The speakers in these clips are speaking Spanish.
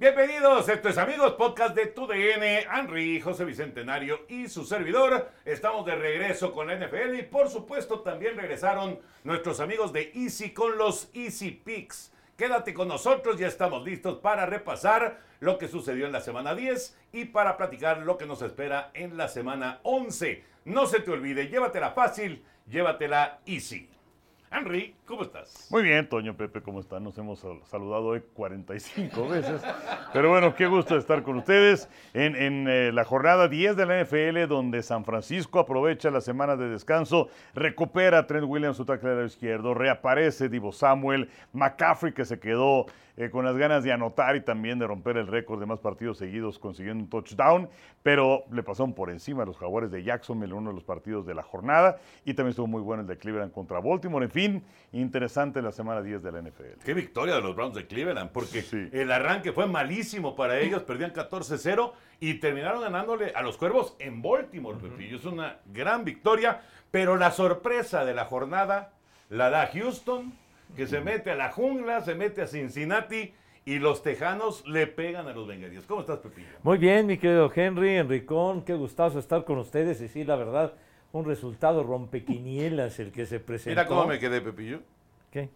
Bienvenidos, esto es Amigos Podcast de Tu DN, Henry, José Bicentenario y su servidor. Estamos de regreso con la NFL y por supuesto también regresaron nuestros amigos de Easy con los Easy Picks. Quédate con nosotros, ya estamos listos para repasar lo que sucedió en la semana 10 y para platicar lo que nos espera en la semana 11. No se te olvide, llévatela fácil, llévatela easy. Henry, ¿cómo estás? Muy bien, Toño, Pepe, ¿cómo están? Nos hemos saludado hoy 45 veces. Pero bueno, qué gusto estar con ustedes en, eh, la jornada 10 de la NFL, donde San Francisco aprovecha la semana de descanso, recupera a Trent Williams, su taclero izquierdo, reaparece Divo Samuel, McCaffrey, que se quedó eh, con las ganas de anotar y también de romper el récord de más partidos seguidos consiguiendo un touchdown, pero le pasaron por encima a los jaguares de Jacksonville en uno de los partidos de la jornada y también estuvo muy bueno el de Cleveland contra Baltimore. En fin, interesante la semana 10 de la NFL. Qué victoria de los Browns de Cleveland, porque Sí. el arranque fue malísimo para ellos, perdían 14-0 y terminaron ganándole a los Cuervos en Baltimore, Pepillo. Es una gran victoria, pero la sorpresa de la jornada la da Houston, que se mete a la jungla, se mete a Cincinnati y los Tejanos le pegan a los Bengalíes. ¿Cómo estás, Pepillo? Muy bien, mi querido Henry, Enricón, qué gustazo estar con ustedes. Y sí, la verdad, un resultado rompequinielas el que se presentó. Mira cómo me quedé, Pepillo. ¿Qué?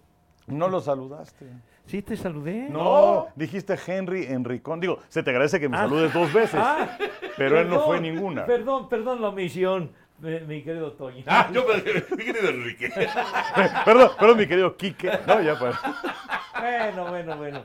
No lo saludaste. Sí, te saludé. No, dijiste Henry Enricón. Digo, se te agradece que me saludes dos veces, Ah, pero él no fue ninguna. Perdón, perdón la omisión, mi, mi querido Toño. Ah, yo me mi querido Enrique. perdón, perdón, mi querido Quique. No, ya para. Bueno, bueno, bueno.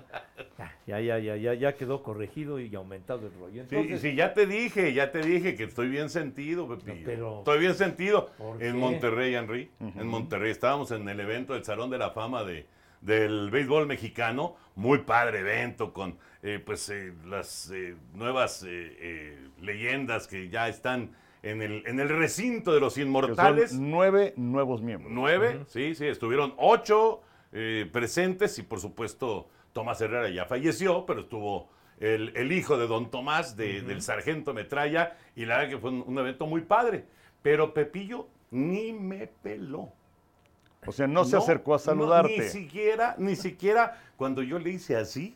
Ya, ya, ya, ya, ya quedó corregido y aumentado el rollo. Sí, Entonces, sí, ya te dije, ya te dije que estoy bien sentido, Pepillo. pero- estoy bien sentido. ¿Por En? Monterrey, Henry. En Monterrey. Estábamos en el evento del Salón de la Fama de, del béisbol mexicano. Muy padre evento con eh, pues eh, las eh, nuevas eh, eh, leyendas que ya están en el, en el recinto de los que inmortales. son nueve nuevos miembros. Nueve, sí, sí, estuvieron ocho eh, presentes y por supuesto Tomás Herrera ya falleció, pero estuvo el, el hijo de don Tomás, de- del sargento Metralla, y la verdad que fue un, un evento muy padre. Pero Pepillo ni me peló. O sea, no se acercó a no, saludarte. ni siquiera, ni siquiera cuando yo le hice así,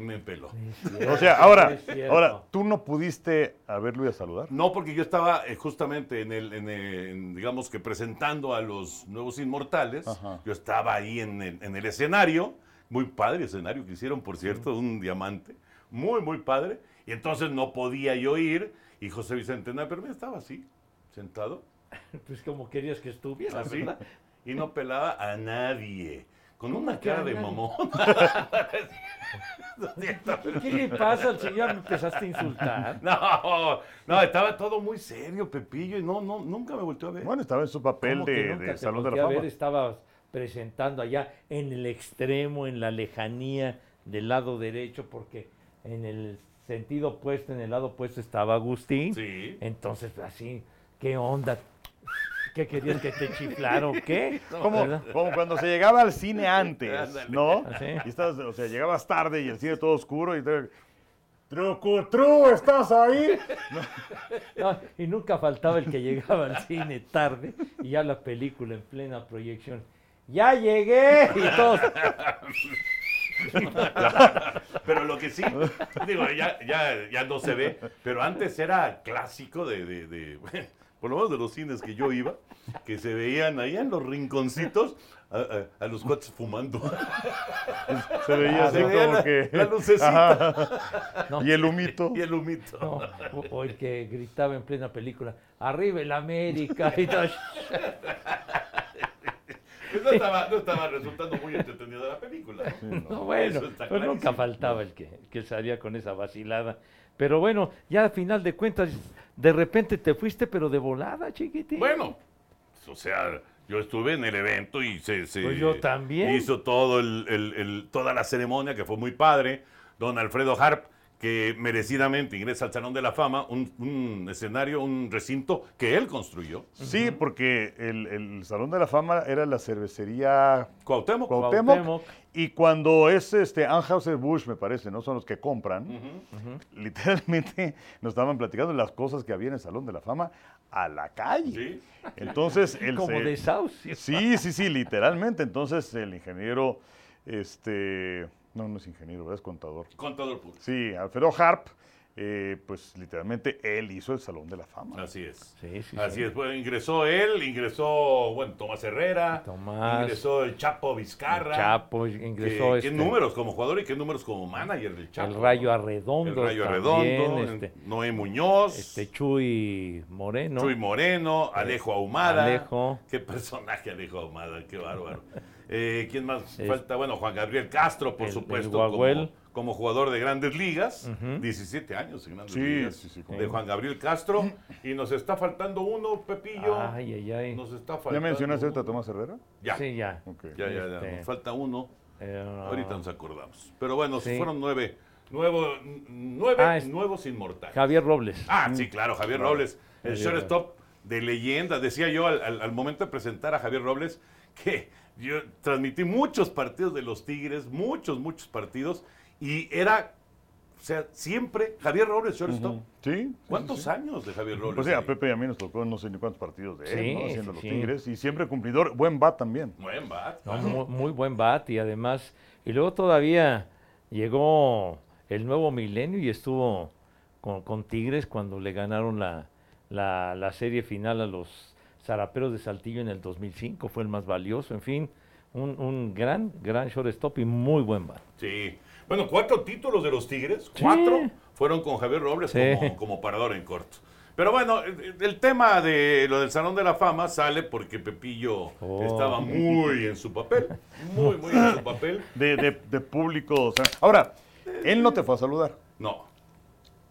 me peló. O sea, ahora, cierto. ahora, ¿tú no pudiste haberlo ido a saludar? No, porque yo estaba eh, justamente en el, en el- en, digamos que presentando a los nuevos inmortales. Ajá. Yo estaba ahí en el, en el escenario, muy padre escenario que hicieron, por cierto, un diamante, muy, muy padre. Y entonces no podía yo ir, y José Bicentenario, pero me estaba así, sentado, pues como querías que estuviera, así, ¿verdad? y no pelaba a nadie, con ¿Cómo una cara de mamón. ¿Qué le pasa al señor? ¿Me empezaste a insultar? No, no, estaba todo muy serio, Pepillo, y no, no, nunca me volteó a ver. Bueno, estaba en su papel ¿Cómo que de, de Salón de la a ver? Fama. Estabas presentando allá en el extremo, en la lejanía del lado derecho, porque en el sentido opuesto, en el lado opuesto estaba Agustín. Sí. Entonces, así, ¿qué onda? ¿Qué querías que te chiflara o qué? Como, cuando se llegaba al cine antes. ¿no? Ah, sí. Y estabas, o sea, llegabas tarde y el cine todo oscuro y te... Trucutru, ¿estás ahí? No, y nunca faltaba el que llegaba al cine tarde y ya la película en plena proyección. ¡Ya llegué! Y todos, Pero lo que sí, digo, ya, ya, ya no se ve, pero antes era clásico de, de- de, bueno, por lo menos de los cines que yo iba, que se veían ahí en los rinconcitos a, a- a los cuates fumando. Se veía así Se veía como la- que... la lucecita. No. Y el humito. Y el humito. no, o, el que gritaba en plena película, ¡Arriba el América! Y todo. Pues no, estaba, no estaba resultando muy entretenida la película. ¿no? No, bueno, pues nunca faltaba el que, que salía con esa vacilada. Pero bueno, ya a final de cuentas, de repente te fuiste, pero de volada, chiquitín. Bueno, o sea, yo estuve en el evento y se, se Pues yo también. hizo todo el, el- el- toda la ceremonia que fue muy padre. Don Alfredo Harp, que merecidamente ingresa al Salón de la Fama, un, un escenario, un recinto que él construyó. Sí, porque el, el Salón de la Fama era la cervecería Cuauhtémoc. Cuauhtémoc, Cuauhtémoc. Y cuando es este Anheuser-Busch, me parece, no son los que compran, literalmente nos estaban platicando las cosas que había en el Salón de la Fama a la calle. Sí. Entonces, el Como se- desahucio. Sí, sí, sí, literalmente. Entonces, el ingeniero, este, no, no es ingeniero, ¿verdad? es contador. Contador público. Sí, Alfredo Harp, eh, pues literalmente él hizo el Salón de la Fama. Así es. Sí, sí, Así sí. es, pues, ingresó él, ingresó, bueno, Tomás Herrera, Tomás. ingresó el Chapo Vizcarra. Chapo que- ingresó ¿Qué este, números como jugador y qué números como manager del Chapo? el Rayo ¿no? Arredondo. El Rayo también, Arredondo, este, Noé Muñoz, este Chuy Moreno. Chuy Moreno, Alejo Ahumada. Alejo. Qué personaje Alejo Ahumada, qué bárbaro. Eh, ¿Quién más Es- falta? Bueno, Juan Gabriel Castro, por El- el supuesto, Guaguel. como, como jugador de grandes ligas. Ujú. 17 años en grandes Sí, ligas. sí, sí, de Juan Gabriel Castro. Y nos está faltando uno, Pepillo. Ay, ay, ay. Nos está faltando. ¿Ya mencionaste a. Tomás Herrera? Ya. Sí, ya. Ya, ya, ya. Este, Nos falta uno. eh, Ahorita nos acordamos. Pero bueno, Sí. fueron nueve. Nuevo, nueve Ah, es- nuevos inmortales. Javier Robles. Ah, sí, claro, Javier Robles, el Javier shortstop de leyenda. Decía yo al, al- al momento de presentar a Javier Robles que yo transmití muchos partidos de los Tigres, muchos, muchos partidos, y era, o sea, siempre Javier Robles, shortstop. Ujú. Sí. ¿Cuántos años de Javier Robles? Pues sí, a? Pepe y a mí nos tocó no sé ni cuántos partidos de él, Sí, ¿no? Haciendo sí, los sí. Tigres. Y siempre cumplidor, buen bat también. Buen bat. No, muy, muy buen bat y además, y luego todavía llegó el nuevo milenio y estuvo con, con Tigres cuando le ganaron la, la, la serie final a los Zaraperos de Saltillo en el 2005, fue el más valioso, en fin, un, un gran, gran shortstop y muy buen bat. Sí. Bueno, cuatro títulos de los Tigres, Sí. cuatro fueron con Javier Robles Sí. como, como parador en corto. Pero bueno, el, el tema de lo del Salón de la Fama sale porque Pepillo Oh. estaba muy en su papel, muy, muy en su papel. De, de- de público. o sea, ahora, él no te fue a saludar. No.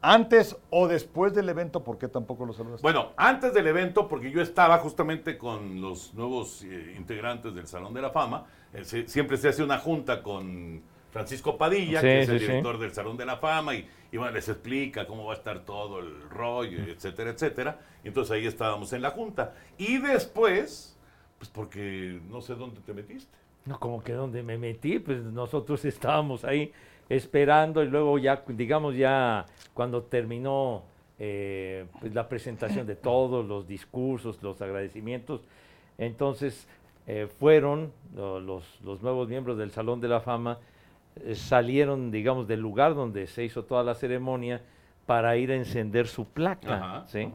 Antes o después del evento, ¿por qué tampoco lo saludaste? Bueno, antes del evento, porque yo estaba justamente con los nuevos eh, integrantes del Salón de la Fama, eh, se- siempre se hace una junta con Francisco Padilla, Sí, que es el sí, sí. director del Salón de la Fama, y, y bueno, les explica cómo va a estar todo el rollo, etcétera, etcétera. Y entonces ahí estábamos en la junta. Y después, pues porque no sé dónde te metiste. No, como que donde me metí, pues nosotros estábamos ahí esperando y luego ya, digamos ya cuando terminó eh, pues, la presentación de todos los discursos, los agradecimientos, entonces eh, fueron lo- los, los nuevos miembros del Salón de la Fama, salieron, digamos, del lugar donde se hizo toda la ceremonia para ir a encender su placa, Ajá, ¿sí?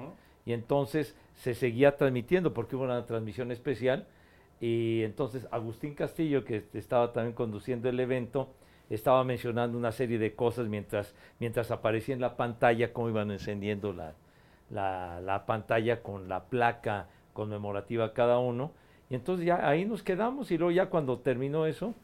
Y entonces se seguía transmitiendo porque hubo una transmisión especial y entonces Agustín Castillo, que estaba también conduciendo el evento, estaba mencionando una serie de cosas mientras, mientras aparecía en la pantalla, cómo iban encendiendo la, la, la pantalla con la placa conmemorativa cada uno. Y entonces ya ahí nos quedamos y luego ya cuando terminó eso,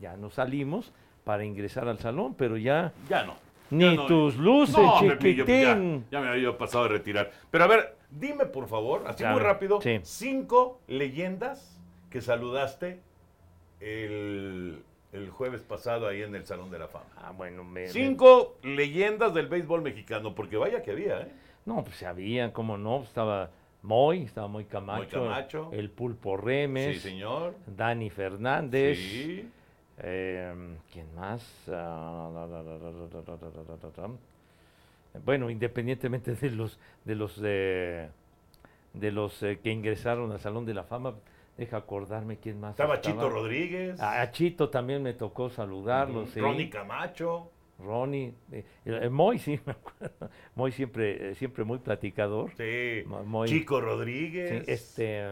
ya nos salimos para ingresar al salón, pero ya Ya no. Ni Ya no. tus luces, No, pues ya, chiquitín. ya me había pasado de retirar. Pero a ver, dime por favor, así Claro, muy rápido, sí. cinco leyendas que saludaste el, el jueves pasado ahí en el Salón de la Fama. Ah, bueno, me, me- Cinco leyendas del béisbol mexicano, porque vaya que había, ¿eh? No, pues había, cómo no, estaba Moy, estaba Moy Camacho, Moy Camacho. el Pulpo Remes, Sí, señor. Dani Fernández, Sí. ¿Quién más? Bueno, independientemente de los de los eh, de los que ingresaron al Salón de la Fama, deja acordarme quién más. Estaba. Chito Rodríguez. A, Chito también me tocó saludarlo. Ronnie Camacho. Ronnie, Moy sí me acuerdo. Moy siempre, siempre muy platicador. Sí. Chico Rodríguez. Sí, este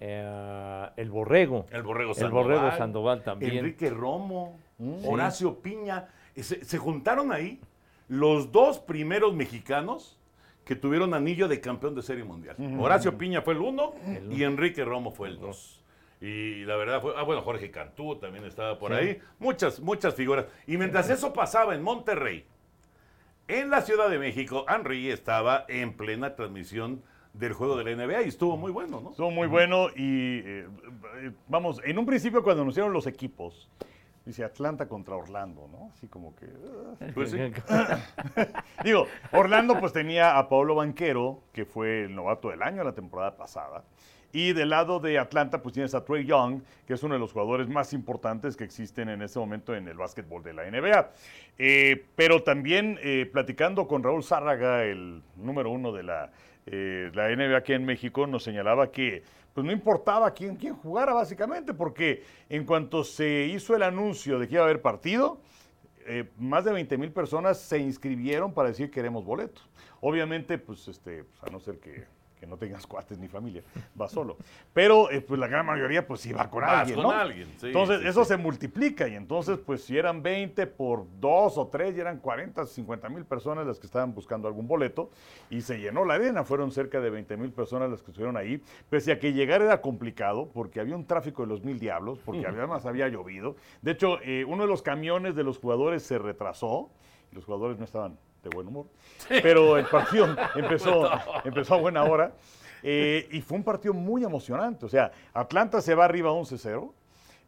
eh, el Borrego. El Borrego El Sandoval. Borrego Sandoval también. Enrique Romo, Mm. Horacio Piña. Y Se, se juntaron ahí los dos primeros mexicanos que tuvieron anillo de campeón de serie mundial. Horacio Piña fue el uno El y Enrique Romo fue el dos. Y la verdad fue, ah, bueno, Jorge Cantú también estaba por Sí. ahí. Muchas, muchas figuras. Y mientras eso pasaba en Monterrey, en la Ciudad de México, Henry estaba en plena transmisión del juego de la NBA y estuvo muy bueno, ¿no? Estuvo muy bueno y eh, eh, vamos, en un principio cuando anunciaron los equipos, Dice Atlanta contra Orlando, ¿no? Así como que... Pues sí. Digo, Orlando pues tenía a Paulo Banquero, que fue el novato del año la temporada pasada. Y del lado de Atlanta pues tienes a Trey Young, que es uno de los jugadores más importantes que existen en este momento en el básquetbol de la NBA. Eh, pero también eh, platicando con Raúl Zárraga, el número uno de la, eh, la NBA aquí en México, nos señalaba que pues no importaba quién, quién jugara básicamente, porque en cuanto se hizo el anuncio de que iba a haber partido, eh, más de 20 mil personas se inscribieron para decir queremos boletos. Obviamente, pues, este, pues, a no ser que, que no tengas cuates ni familia, va solo. Pero eh, pues la gran mayoría pues con Vas alguien, con ¿no? alguien, sí, entonces sí, eso sí. se multiplica y entonces pues si eran 20 por 2 o 3 ya eran 40, 50 mil personas las que estaban buscando algún boleto y se llenó la arena, fueron cerca de 20 mil personas las que estuvieron ahí, pese a que llegar era complicado porque había un tráfico de los mil diablos, porque además había llovido. De hecho, eh, uno de los camiones de los jugadores se retrasó y los jugadores no estaban de buen humor, pero el partido empezó, empezó a buena hora. eh, y fue un partido muy emocionante. O sea, Atlanta se va arriba 11-0.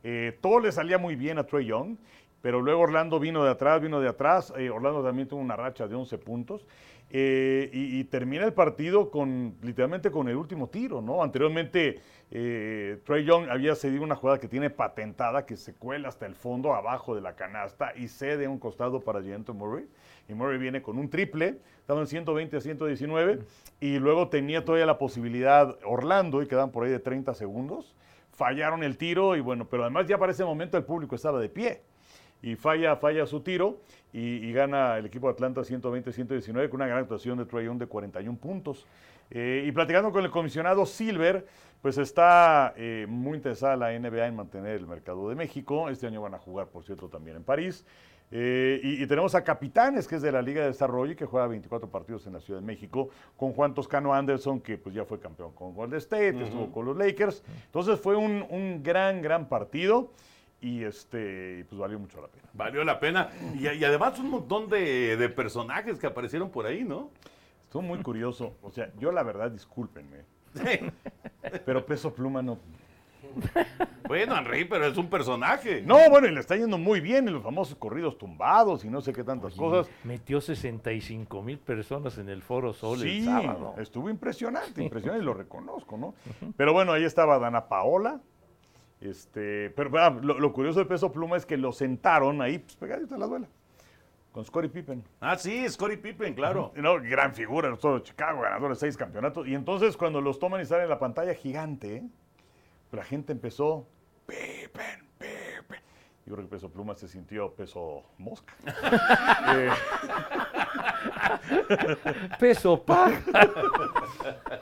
eh, todo le salía muy bien a Trey Young, pero luego Orlando vino de atrás, vino de atrás. eh, Orlando también tuvo una racha de 11 puntos. Eh, y, termina el partido con literalmente con el último tiro, ¿no? Anteriormente eh, Trey Young había cedido una jugada que tiene patentada, que se cuela hasta el fondo, abajo de la canasta, y cede un costado para Gianto Murray. Y Murray viene con un triple, estaban 120 a 119, y luego tenía todavía la posibilidad Orlando, y quedaban por ahí de 30 segundos. Fallaron el tiro, y bueno, pero además ya para ese momento el público estaba de pie y falla, falla su tiro y, y gana el equipo de Atlanta 120-119 con una gran actuación de Trae Young de 41 puntos. Eh, y platicando con el comisionado Silver, pues está eh, muy interesada la NBA en mantener el mercado de México. Este año van a jugar, por cierto, también en París. Eh, y, y tenemos a Capitanes, que es de la Liga de Desarrollo y que juega 24 partidos en la Ciudad de México, con Juan Toscano Anderson, que pues ya fue campeón con Golden State, estuvo con los Lakers. Entonces fue un, un gran, gran partido y este pues valió mucho la pena. Valió la pena. Y, y además un montón de, de personajes que aparecieron por ahí, ¿no? Estuvo muy curioso. O sea, yo la verdad, discúlpenme, pero Peso Pluma no. Bueno, Henry, pero es un personaje. No, bueno, y le está yendo muy bien en los famosos corridos tumbados y no sé qué tantas cosas. Metió 65 mil personas en el Foro Sol Sí, el sábado. estuvo impresionante, impresionante, y lo reconozco, ¿no? Pero bueno, ahí estaba Dana Paola. Este, pero ah, lo, lo curioso de Peso Pluma es que lo sentaron ahí, pues pegadito a la duela, con Scottie Pippen. Ah, sí, Scottie Pippen, claro. No, gran figura, de Chicago, ganador de seis campeonatos. Y entonces cuando los toman y salen en la pantalla gigante, la gente empezó, Pippen, Pippen. Yo creo que Peso Pluma se sintió peso mosca. Eh, Peso pa.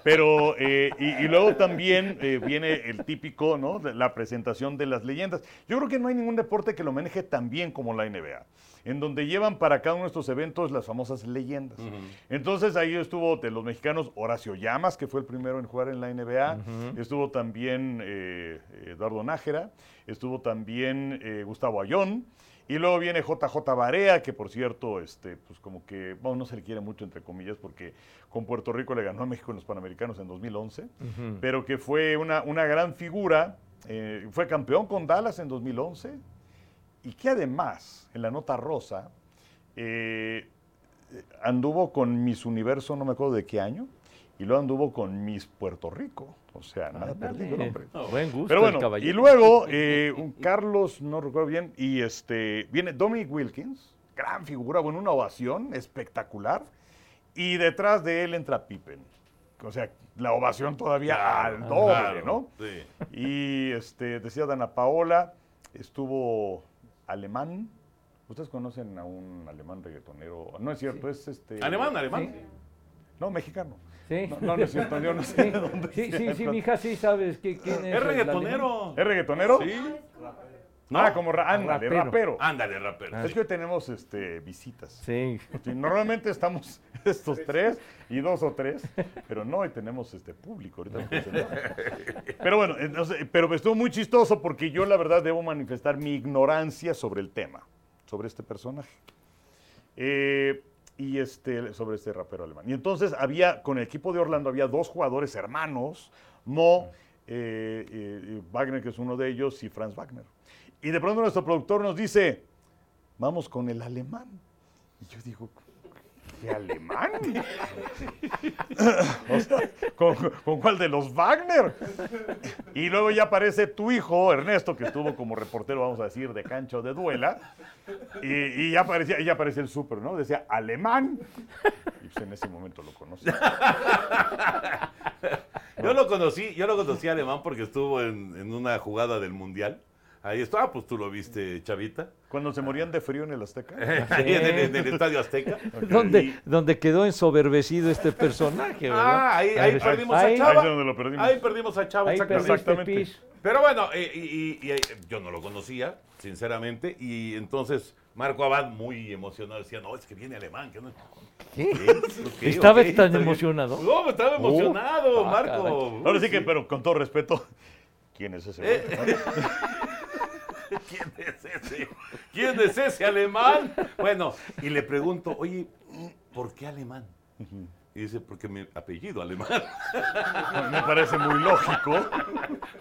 Pero, eh, y, y luego también eh, viene el típico, ¿no? La presentación de las leyendas. Yo creo que no hay ningún deporte que lo maneje tan bien como la NBA, en donde llevan para cada uno de estos eventos las famosas leyendas. Entonces ahí estuvo de los mexicanos Horacio Llamas, que fue el primero en jugar en la NBA, estuvo también eh, Eduardo Nájera, estuvo también eh, Gustavo Ayón. Y luego viene JJ Barea, que por cierto, este, pues como que, bueno, no se le quiere mucho entre comillas, porque con Puerto Rico le ganó a México en los Panamericanos en 2011, pero que fue una, una gran figura, eh, fue campeón con Dallas en 2011, y que además, en la nota rosa, eh, anduvo con Miss Universo, no me acuerdo de qué año, y luego anduvo con Miss Puerto Rico. O sea, nada perdido, el hombre. Buen gusto Pero el bueno, y luego eh, un Carlos, no recuerdo bien, y este viene Dominic Wilkins, gran figura, bueno, una ovación espectacular, y detrás de él entra Pippen. O sea, la ovación todavía al doble, Claro, ¿no? Sí. Y este, decía Dana Paola, estuvo alemán. ¿Ustedes conocen a un alemán reggaetonero? No es cierto, es este. Alemán, alemán. No, mexicano. Sí. No, no, no es cierto, yo no sé Sí, de dónde sí, sí, sí, mi hija sí sabes que, quién es. Es reggaetonero. ¿Es reggaetonero? Sí. Ah, como ra ándale, Rapero. rapero. Ándale, rapero. Es que hoy tenemos este, visitas. Sí. Normalmente estamos estos tres y dos o tres, pero no, hoy tenemos este público. ahorita. Pero bueno, entonces, pero estuvo muy chistoso porque yo la verdad debo manifestar mi ignorancia sobre el tema, sobre este personaje. Eh, y este, sobre este rapero alemán. Y entonces había, con el equipo de Orlando, había dos jugadores hermanos, Mo eh, eh, Wagner, que es uno de ellos, y Franz Wagner. Y de pronto nuestro productor nos dice, vamos con el alemán. Y yo digo, ¿qué alemán? ¿con, cuál de los Wagner? Y luego ya aparece tu hijo, Ernesto, que estuvo como reportero, vamos a decir, de cancho de duela. Y, ya, aparecía, ya aparece el súper, ¿no? Decía alemán. Y pues en ese momento lo conocí. Yo lo conocí, yo lo conocí Alemán porque estuvo en una jugada del Mundial. Ahí estaba, pues tú lo viste, Chavita. Cuando se morían de frío en el Azteca. Ahí en el, en el Estadio Azteca. donde, Y- donde quedó ensoberbecido este personaje, ¿verdad? Ah, ahí, perdimos a Chava. Ahí es donde lo perdimos. Ahí perdimos a Chava, Ahí exactamente. Pero bueno, eh, y, y- y, eh, yo no lo conocía, sinceramente, y entonces Marco Abad muy emocionado decía, no, es que viene alemán. Que no... ¿Qué? Ok, ¿Estaba tan está emocionado? No, estaba emocionado, ah, Marco. Ahora sí que, pero con todo respeto, ¿quién es ese? Eh? ¿Quién es ese? ¿Quién es ese alemán? Bueno, y le pregunto, oye, ¿por qué alemán? Y dice, porque mi apellido alemán. Me parece muy lógico.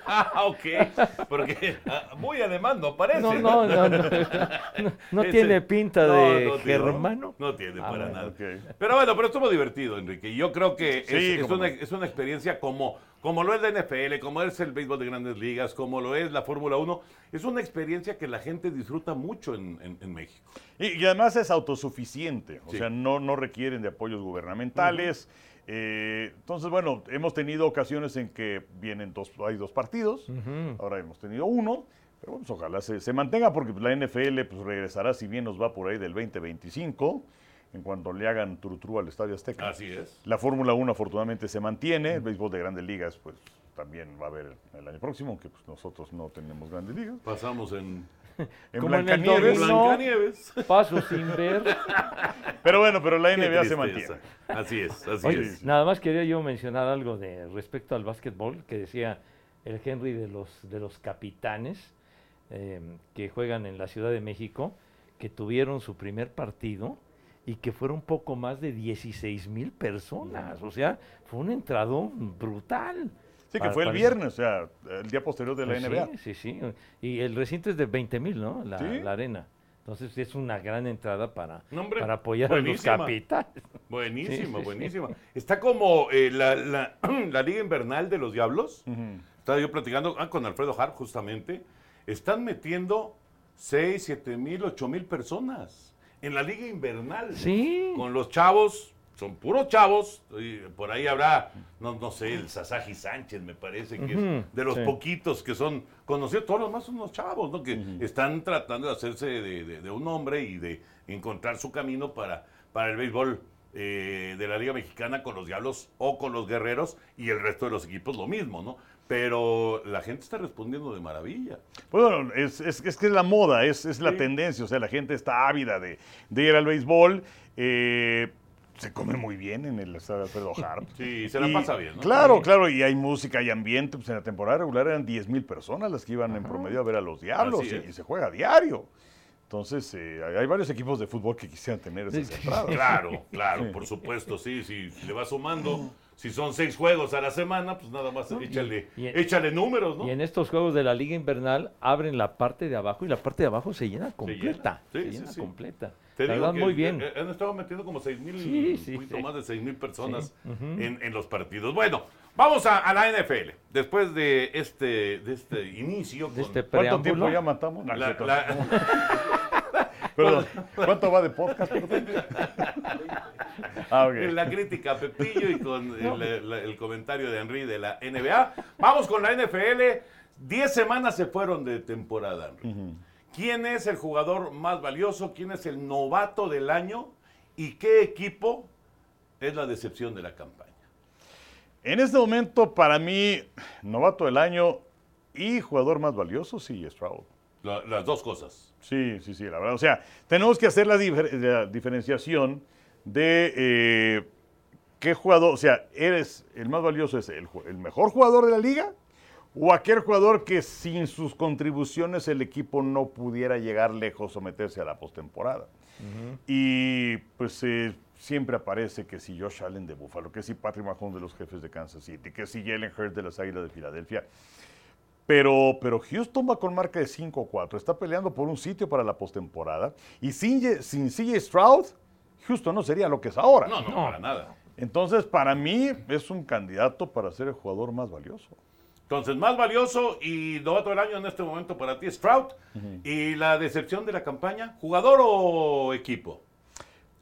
Ah, ok. Porque ah, muy alemán no parece. No, no, no. No, no, no Ese- tiene pinta No, de germano. No tiene Ah, para bueno, nada. ok. Pero bueno, pero estuvo divertido, Enrique. Y yo creo que es, Sí, es cómo una, no. es una experiencia como, como lo es la NFL, como es el béisbol de grandes ligas, como lo es la Fórmula 1. Es una experiencia que la gente disfruta mucho en, en- en México. Y, y además es autosuficiente, o Sí. sea, no, no requieren de apoyos gubernamentales. Eh, entonces, bueno, hemos tenido ocasiones en que vienen dos, hay dos partidos, ahora hemos tenido uno, pero bueno, pues, ojalá se, se mantenga porque la NFL pues, regresará, si bien nos va por ahí del 2025, en cuanto le hagan trutru al Estadio Azteca. Así es. La Fórmula 1 afortunadamente se mantiene, el béisbol de grandes ligas pues también va a haber el año próximo, aunque pues, nosotros no tenemos grandes ligas. Pasamos en, En Como en el dominó. Paso sin ver. pero bueno, pero la NBA se mantiene. Así es, así Oye, es. nada más quería yo mencionar algo de respecto al básquetbol, que decía el Henry de los, de los capitanes eh, que juegan en la Ciudad de México, que tuvieron su primer partido y que fueron poco más de 16 mil personas. O sea, fue un entrado brutal. Sí, que Para- fue el para- viernes, o sea, el día posterior de la Pues NBA. Sí, sí, sí. Y el recinto es de 20 mil, ¿no? La, Sí. la arena. Entonces es una gran entrada para, No, hombre, para apoyar a los buenísima. capitanes. Buenísima, Sí, buenísima. Está como eh, la, la- la Liga Invernal de los Diablos. Estaba yo platicando ah, con Alfredo Hart justamente. Están metiendo 6, 7 mil, 8 mil personas en la Liga Invernal. Sí. Con los chavos, son puros chavos. y por ahí habrá, no, no sé, el Sasaji Sánchez, me parece que es de los sí. poquitos que son conocidos. Todos los demás son unos chavos, ¿no? Que están tratando de hacerse de, de- de un hombre y de encontrar su camino para, para el béisbol eh, de la Liga Mexicana con los Diablos o con los Guerreros y el resto de los equipos lo mismo, ¿no? Pero la gente está respondiendo de maravilla. Bueno, es, es- es que es la moda, es, es la Sí. tendencia, o sea, la gente está ávida de, de ir al béisbol. eh, se come muy bien en el estadio Alfredo Hart. Sí, se la Y- pasa bien, ¿no? Claro, claro, y hay música y ambiente. Pues en la temporada regular eran 10 mil personas las que iban en promedio a ver a los Diablos y, se juega a diario. Entonces, eh, hay varios equipos de fútbol que quisieran tener esas entradas. Claro, claro, por supuesto, sí, sí, le va sumando. Si son seis juegos a la semana, pues nada más échale, y- échale números, ¿no? Y en estos juegos de la Liga Invernal abren la parte de abajo y la parte de abajo se llena completa. Sí, Se llena sí. completa. Te la digo verdad, que muy bien. eh, Han estado metiendo como seis mil, Sí, sí, un poquito sí. más de seis mil personas en, en los partidos. Bueno, vamos a, a la NFL. Después de este, de este inicio. De con este ¿Cuánto tiempo ya matamos? La- la- Perdón, ¿Cuánto va de podcast? ah, ok. la crítica a Pepillo y con el, comentario de Henry de la NBA. Vamos con la NFL. Diez semanas se fueron de temporada. Henry. ¿Quién es el jugador más valioso? ¿Quién es el novato del año? ¿Y qué equipo es la decepción de la campaña? En este momento, para mí, novato del año y jugador más valioso, sí, Stroud. La- las dos cosas. Sí, sí, sí, la verdad. O sea, tenemos que hacer la, difer- la diferenciación de eh, qué jugador, o sea, eres el más valioso, es el mejor jugador de la liga o aquel jugador que sin sus contribuciones el equipo no pudiera llegar lejos o meterse a la postemporada. Y pues eh, siempre aparece que si Josh Allen de Buffalo, que si Patrick Mahomes de los jefes de Kansas City, que si Jalen Hurts de las Águilas de Filadelfia. Pero, pero Houston va con marca de 5-4. Está peleando por un sitio para la postemporada. Y sin, sin CJ Stroud, Houston no sería lo que es ahora. No, no, para nada. Entonces, para mí, es un candidato para ser el jugador más valioso. Entonces, más valioso y novato del año en este momento para ti, Stroud. Y la decepción de la campaña, ¿jugador o equipo?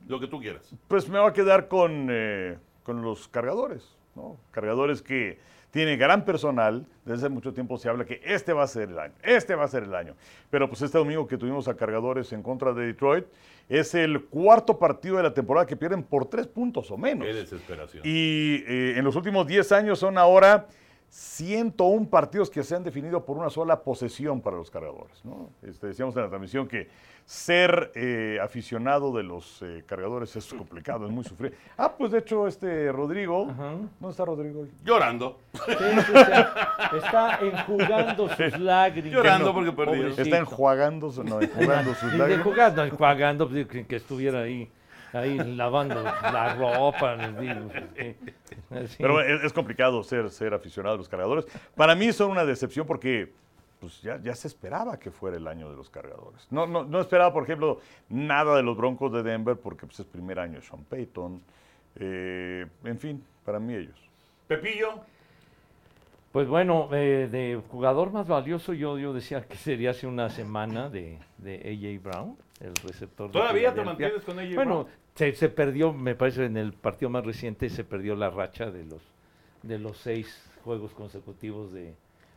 Lo que tú quieras. Pues me va a quedar con, eh, con los cargadores, ¿no? Cargadores que tienen gran personal. Desde hace mucho tiempo se habla que este va a ser el año, este va a ser el año. Pero pues este domingo que tuvimos a cargadores en contra de Detroit, es el cuarto partido de la temporada que pierden por tres puntos o menos. Qué desesperación. Y eh, en los últimos 10 años son ahora 101 partidos que se han definido por una sola posesión para los cargadores. ¿no? Este, decíamos en la transmisión que ser eh, aficionado de los eh, cargadores es complicado, es muy sufrido. Ah, pues de hecho, este Rodrigo, ¿dónde está Rodrigo hoy? Llorando. Sí, sí, sí. está enjugando sus lágrimas. Llorando porque perdió. Está enjuagando, su- no, enjugando sus lágrimas. jugando, enjuagando, pues, que estuviera ahí, ahí lavando la ropa. les digo, sí. Así. Pero es, es complicado ser, ser aficionado a los cargadores. Para mí son una decepción porque pues ya, ya se esperaba que fuera el año de los cargadores. No, no, no esperaba, por ejemplo, nada de los Broncos de Denver porque pues, es primer año de Sean Payton. Eh, en fin, para mí ellos. Pepillo, Pues bueno, eh, de jugador más valioso yo, yo decía que sería hace una semana de, de A.J. Brown, el receptor. de ¿Todavía te mantienes con A.J. Bueno, Brown? se, se perdió, me parece, en el partido más reciente se perdió la racha de los, de los seis juegos consecutivos de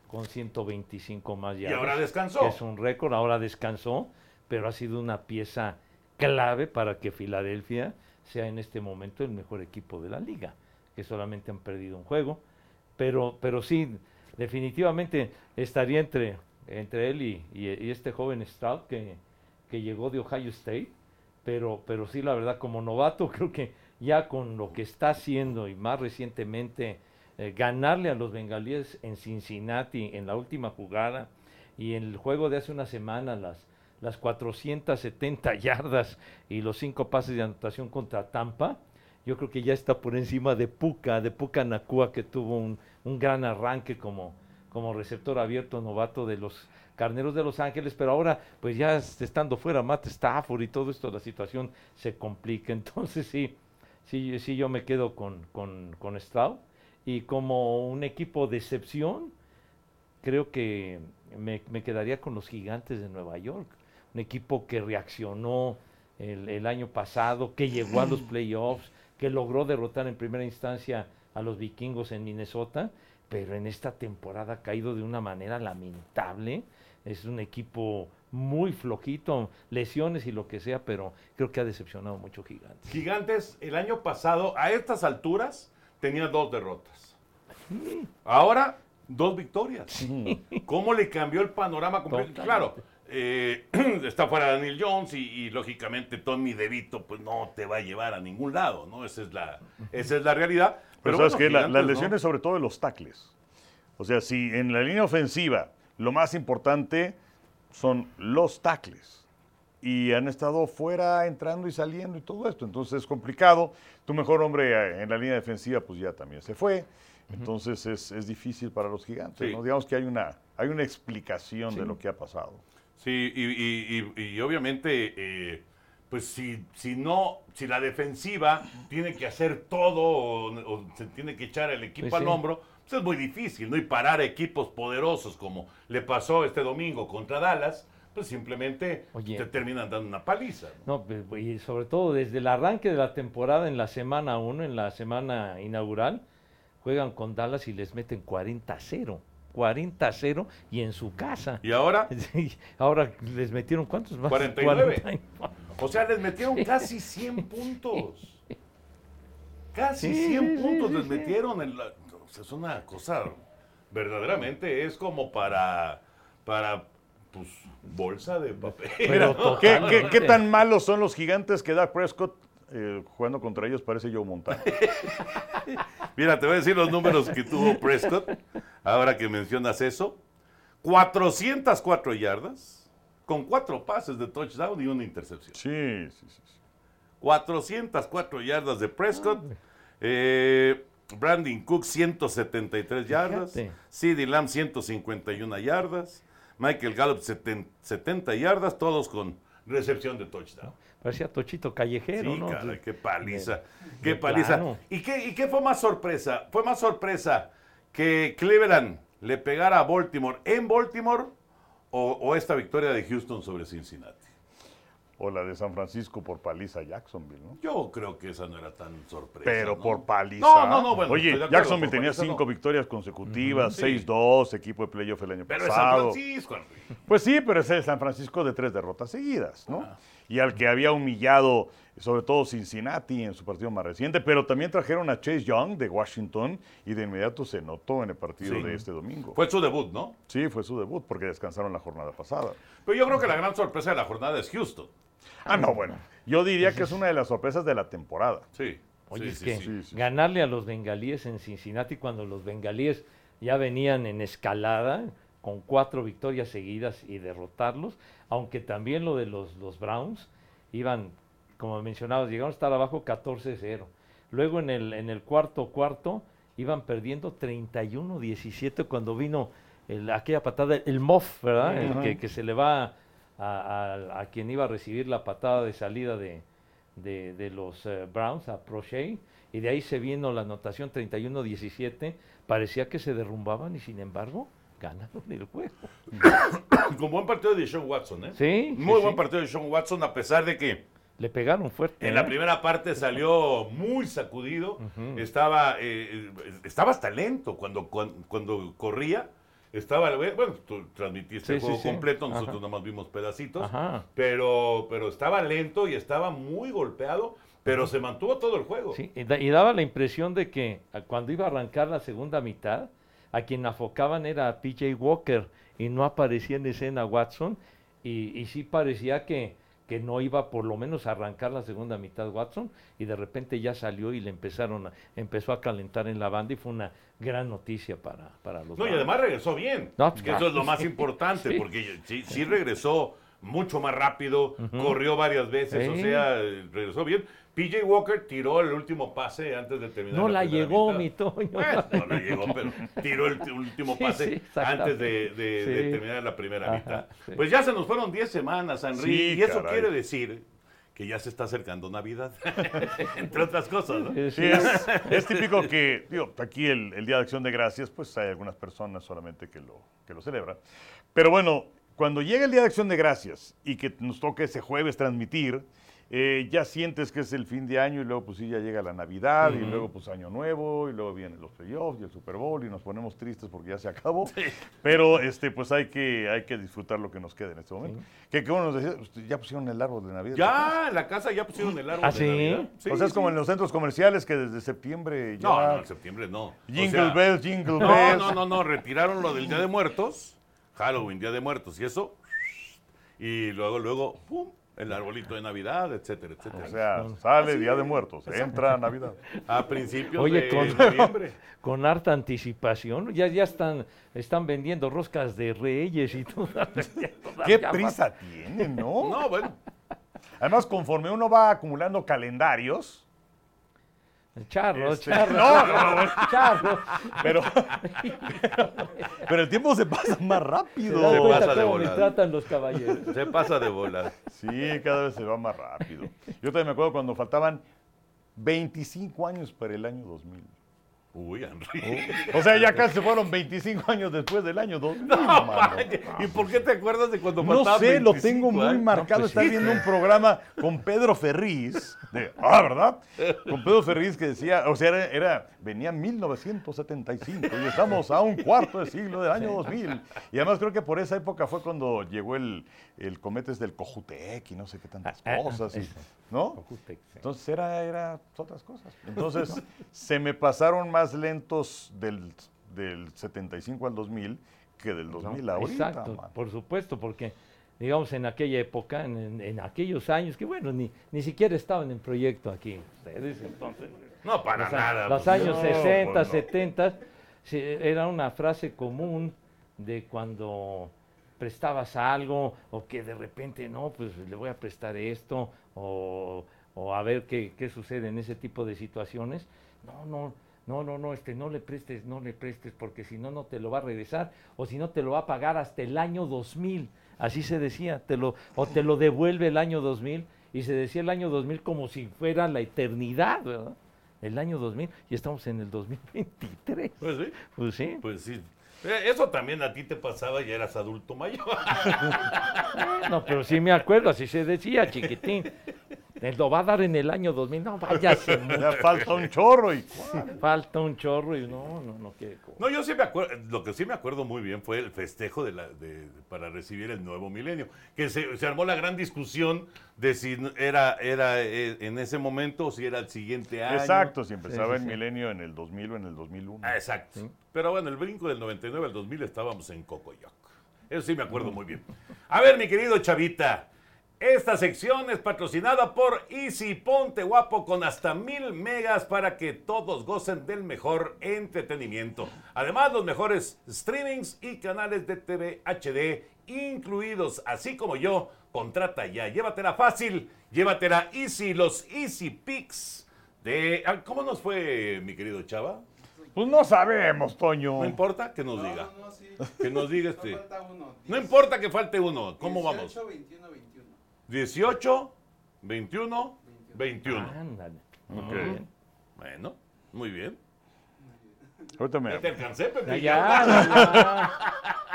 con 125 más y yardas. ahora descansó. que es un récord, ahora descansó, pero ha sido una pieza clave para que Filadelfia sea en este momento el mejor equipo de la liga, que solamente han perdido un juego, pero, pero sí, definitivamente estaría entre, entre él y, y- y este joven Stroud que, que llegó de Ohio State, pero, pero sí, la verdad, como novato, creo que ya con lo que está haciendo y más recientemente eh, ganarle a los bengalíes en Cincinnati en la última jugada y en el juego de hace una semana las, las 470 yardas y los cinco pases de anotación contra Tampa, yo creo que ya está por encima de Puka, de Puka Nakua, que tuvo un, un gran arranque como, como receptor abierto novato de los Carneros de Los Ángeles, pero ahora, pues ya estando fuera Matt Stafford y todo esto, la situación se complica. Entonces sí, sí, sí yo me quedo con, con, con Stroud. Y como un equipo de excepción, creo que me, me quedaría con los gigantes de Nueva York. Un equipo que reaccionó el, el año pasado, que llegó a los playoffs, que logró derrotar en primera instancia a los vikingos en Minnesota, pero en esta temporada ha caído de una manera lamentable. Es un equipo muy flojito, lesiones y lo que sea, pero creo que ha decepcionado mucho Gigantes. Gigantes, el año pasado, a estas alturas, tenía dos derrotas. Ahora, dos victorias. ¿Cómo le cambió el panorama completo? Totalmente. Claro, eh, está fuera Daniel Jones y, y, lógicamente Tommy DeVito pues no te va a llevar a ningún lado, ¿no? Esa es la, esa es la realidad. Pero, Pero sabes bueno, que las Gigantes, ¿no? lesiones, sobre todo de los tackles. O sea, si en la línea ofensiva lo más importante son los tackles. Y han estado fuera, entrando y saliendo y todo esto. Entonces es complicado. Tu mejor hombre eh, en la línea defensiva, pues ya también se fue. Entonces es, es difícil para los gigantes. Sí. ¿no? Digamos que hay una, hay una explicación de lo que ha pasado. Sí, y, y- y- y obviamente, eh, pues si, si no, si la defensiva tiene que hacer todo o, o se tiene que echar el equipo Pues al sí. hombro, pues es muy difícil, ¿no? Y parar equipos poderosos como le pasó este domingo contra Dallas, pues simplemente Oye. te terminan dando una paliza. ¿no? No, pues, y sobre todo desde el arranque de la temporada en la semana 1, en la semana inaugural, juegan con Dallas y les meten 40-0. 40-0 y en su casa. Y ahora, Ahora les metieron cuántos más? 49. 49. O sea, les metieron casi 100 puntos. Casi Sí, 100 sí, puntos sí, les sí. metieron. En la, o sea, es una cosa, verdaderamente, es como para, para pues, bolsa de papel. Pero ¿no? ¿Qué, totalmente. qué, qué tan malos son los gigantes que Dak Prescott eh, jugando contra ellos parece Joe Montana? Mira, te voy a decir los números que tuvo Prescott, ahora que mencionas eso. 404 yardas, con cuatro pases de touchdown y una intercepción. Sí, sí, sí. sí. 404 yardas de Prescott. Eh, Brandon Cook 173 yardas. CeeDee Lamb 151 yardas, Michael Gallup 70, 70 yardas, todos con recepción de touchdown. Parecía Tochito Callejero, Sí, ¿no? caray, qué paliza, de- qué de paliza. plano. ¿Y qué, ¿Y qué fue más sorpresa? ¿Fue más sorpresa que Cleveland le pegara a Baltimore en Baltimore o, o esta victoria de Houston sobre Cincinnati? O la de San Francisco por paliza Jacksonville, ¿no? Yo creo que esa no era tan sorpresa. Pero ¿no? por paliza. No, no, no, bueno, Oye, Jacksonville tenía paliza cinco no. victorias consecutivas, Sí. 6-2, equipo de playoff el año Pero es San pasado. Francisco. Pues sí, pero es el San Francisco de tres derrotas seguidas, ¿no? Ah. Y al que había humillado, sobre todo Cincinnati en su partido más reciente, pero también trajeron a Chase Young de Washington y de inmediato se notó en el partido Sí. de este domingo. Fue su debut, ¿no? Sí, fue su debut porque descansaron la jornada pasada. Pero yo creo que la gran sorpresa de la jornada es Houston. Ah, no, bueno. Yo diría que es una de las sorpresas de la temporada. Sí. Oye, sí, es sí, que sí. sí, sí. ganarle a los bengalíes en Cincinnati cuando los bengalíes ya venían en escalada con cuatro victorias seguidas y derrotarlos, aunque también lo de los, los Browns iban, como mencionabas, llegaron a estar abajo 14-0. Luego en el, en el cuarto cuarto iban perdiendo 31-17 cuando vino el- aquella patada, el Moff, ¿verdad? El que, que se le va a, a- a quien iba a recibir la patada de salida de, de, de los eh, Browns, a Prochet, y de ahí se vino la anotación 31-17. Parecía que se derrumbaban y sin embargo ganaron el juego. Con buen partido de Sean Watson, ¿eh? Sí, sí, Muy buen sí. partido de Sean Watson, a pesar de que Le pegaron fuerte. en ¿eh? la primera parte salió muy sacudido. Estaba eh, eh, estaba hasta lento cuando, cuando, cuando corría. Estaba, bueno, tú transmitiste el Sí, sí, juego sí. completo, nosotros Ajá. nada más vimos pedacitos. Ajá. Pero, pero estaba lento y estaba muy golpeado, pero se mantuvo todo el juego. Sí, y, da- y daba la impresión de que cuando iba a arrancar la segunda mitad, a quien afocaban era a PJ Walker y no aparecía en escena Watson. Y, y sí parecía que, que no iba por lo menos a arrancar la segunda mitad Watson. Y de repente ya salió y le empezaron a, empezó a calentar en la banda y fue una gran noticia para, para los No, y además regresó bien. No, pues, que eso es lo más importante, Sí. porque sí, sí regresó mucho más rápido, corrió varias veces, o sea, regresó bien. PJ Walker tiró el último pase antes de terminar. No la primera llegó, mitad. mi Toño. Bueno, no la llegó, pero tiró el último pase sí, antes de, de- de Sí. terminar la primera Ajá, mitad. sí. Pues ya se nos fueron 10 semanas, Henry, Sí, y eso caray. quiere decir que ya se está acercando Navidad, entre otras cosas, ¿no? Sí, Sí, es, es típico que, digo, aquí el, el Día de Acción de Gracias, pues hay algunas personas solamente que lo, que lo celebran. Pero bueno, cuando llega el Día de Acción de Gracias y que nos toque ese jueves transmitir, eh, ya sientes que es el fin de año y luego pues sí ya llega la Navidad y luego pues Año Nuevo y luego vienen los playoffs y el Super Bowl y nos ponemos tristes porque ya se acabó. Pero este pues hay que, hay que disfrutar lo que nos queda en este momento. Que, que uno nos decía, "Ustedes ya pusieron el árbol de Navidad. Ya en la casa ya pusieron el árbol ¿Ah, de sí? Navidad. o sea, es sí, como sí. en los centros comerciales que desde septiembre ya... No, no, en septiembre no. O Jingle sea, bells, jingle No, bells. no, no, no, retiraron lo del Día de Muertos, Halloween, Día de Muertos y eso, y luego, luego, pum, el arbolito de Navidad, etcétera, etcétera. O sea, sale Día de Muertos, entra Navidad. a principios Oye, de con, noviembre. con harta anticipación, ya, ya están, están vendiendo roscas de reyes y todo. ¿Qué prisa tienen, no? No, bueno, Además, conforme uno va acumulando calendarios, Charros, Este, charros. no, no, no, charros. pero, pero el tiempo se pasa más ¿Te das rápido. Se pasa de tratan los caballeros? se pasa de bola. Sí, cada vez se va más rápido. Yo también me acuerdo cuando faltaban 25 años para el año 2000. Uy, Henry. O sea, ya casi fueron 25 años después del año 2000. mano. ¿Y por qué te acuerdas de cuando No sé, lo 25 tengo muy marcado. pues estar sí. viendo un programa con Pedro Ferriz. De, ah, ¿verdad? Con Pedro Ferriz que decía, o sea, era, era- venía 1975 y estamos a un cuarto de siglo del año 2000. Y además creo que por esa época fue cuando llegó el, el cometes del Cojutec y no sé qué tantas Ah, ah, cosas. y-. ¿No? Entonces era, era otras cosas. Entonces se me pasaron más lentos del, del 75 al 2000 que del 2000 No, ahorita. Exacto, man. por supuesto, porque digamos en aquella época, en, en- en aquellos años, que bueno, ni, ni siquiera estaban en proyecto aquí ustedes, entonces. No, para los, nada. los pues, años no, 60, pues no. 70, sí, era una frase común de cuando prestabas algo o que de repente, no, pues le voy a prestar esto o, o a ver qué, qué sucede en ese tipo de situaciones. No, no, no, no, no, este, no le prestes, no le prestes, porque si no, no te lo va a regresar, o si no, te lo va a pagar hasta el año 2000. Así se decía, te lo, o te lo devuelve el año 2000, y se decía el año 2000 como si fuera la eternidad, ¿verdad? El año 2000, y estamos en el 2023. Pues sí. Pues sí. Pues sí. Eh, Eso también a ti te pasaba y eras adulto mayor. No, pero sí me acuerdo, así se decía, chiquitín. Lo va a dar en el año 2000. No, váyase, Ya falta un chorro y falta un chorro y no, no, no quiere. No, yo sí me acuerdo, lo que sí me acuerdo muy bien fue el festejo de la, de- para recibir el nuevo milenio, que se, se armó la gran discusión de si era, era eh, en ese momento o si era el siguiente año. Exacto, si empezaba sí, el sí. milenio en el 2000 o en el 2001. Ah, exacto. Pero bueno, el brinco del 99 al 2000 estábamos en Cocoyoc. Eso sí me acuerdo muy bien. A ver, mi querido Chavita, esta sección es patrocinada por Easy Ponte Guapo con hasta mil megas para que todos gocen del mejor entretenimiento. Además, los mejores streamings y canales de TV HD incluidos, así como yo. Contrata ya, llévatela fácil, llévatela Easy, los Easy Picks. De, ah, ¿Cómo nos fue, mi querido Chava? Pues no sabemos, Toño. No importa que nos diga. No, no, sí. Que nos diga No este. falta uno. No importa que falte uno. ¿Cómo 18, vamos? 21, 21. 18, 21, 21. Ándale. Ok. Muy bien. Bueno, muy bien. Ahorita me... Ya te alcancé, Pepe. Ya.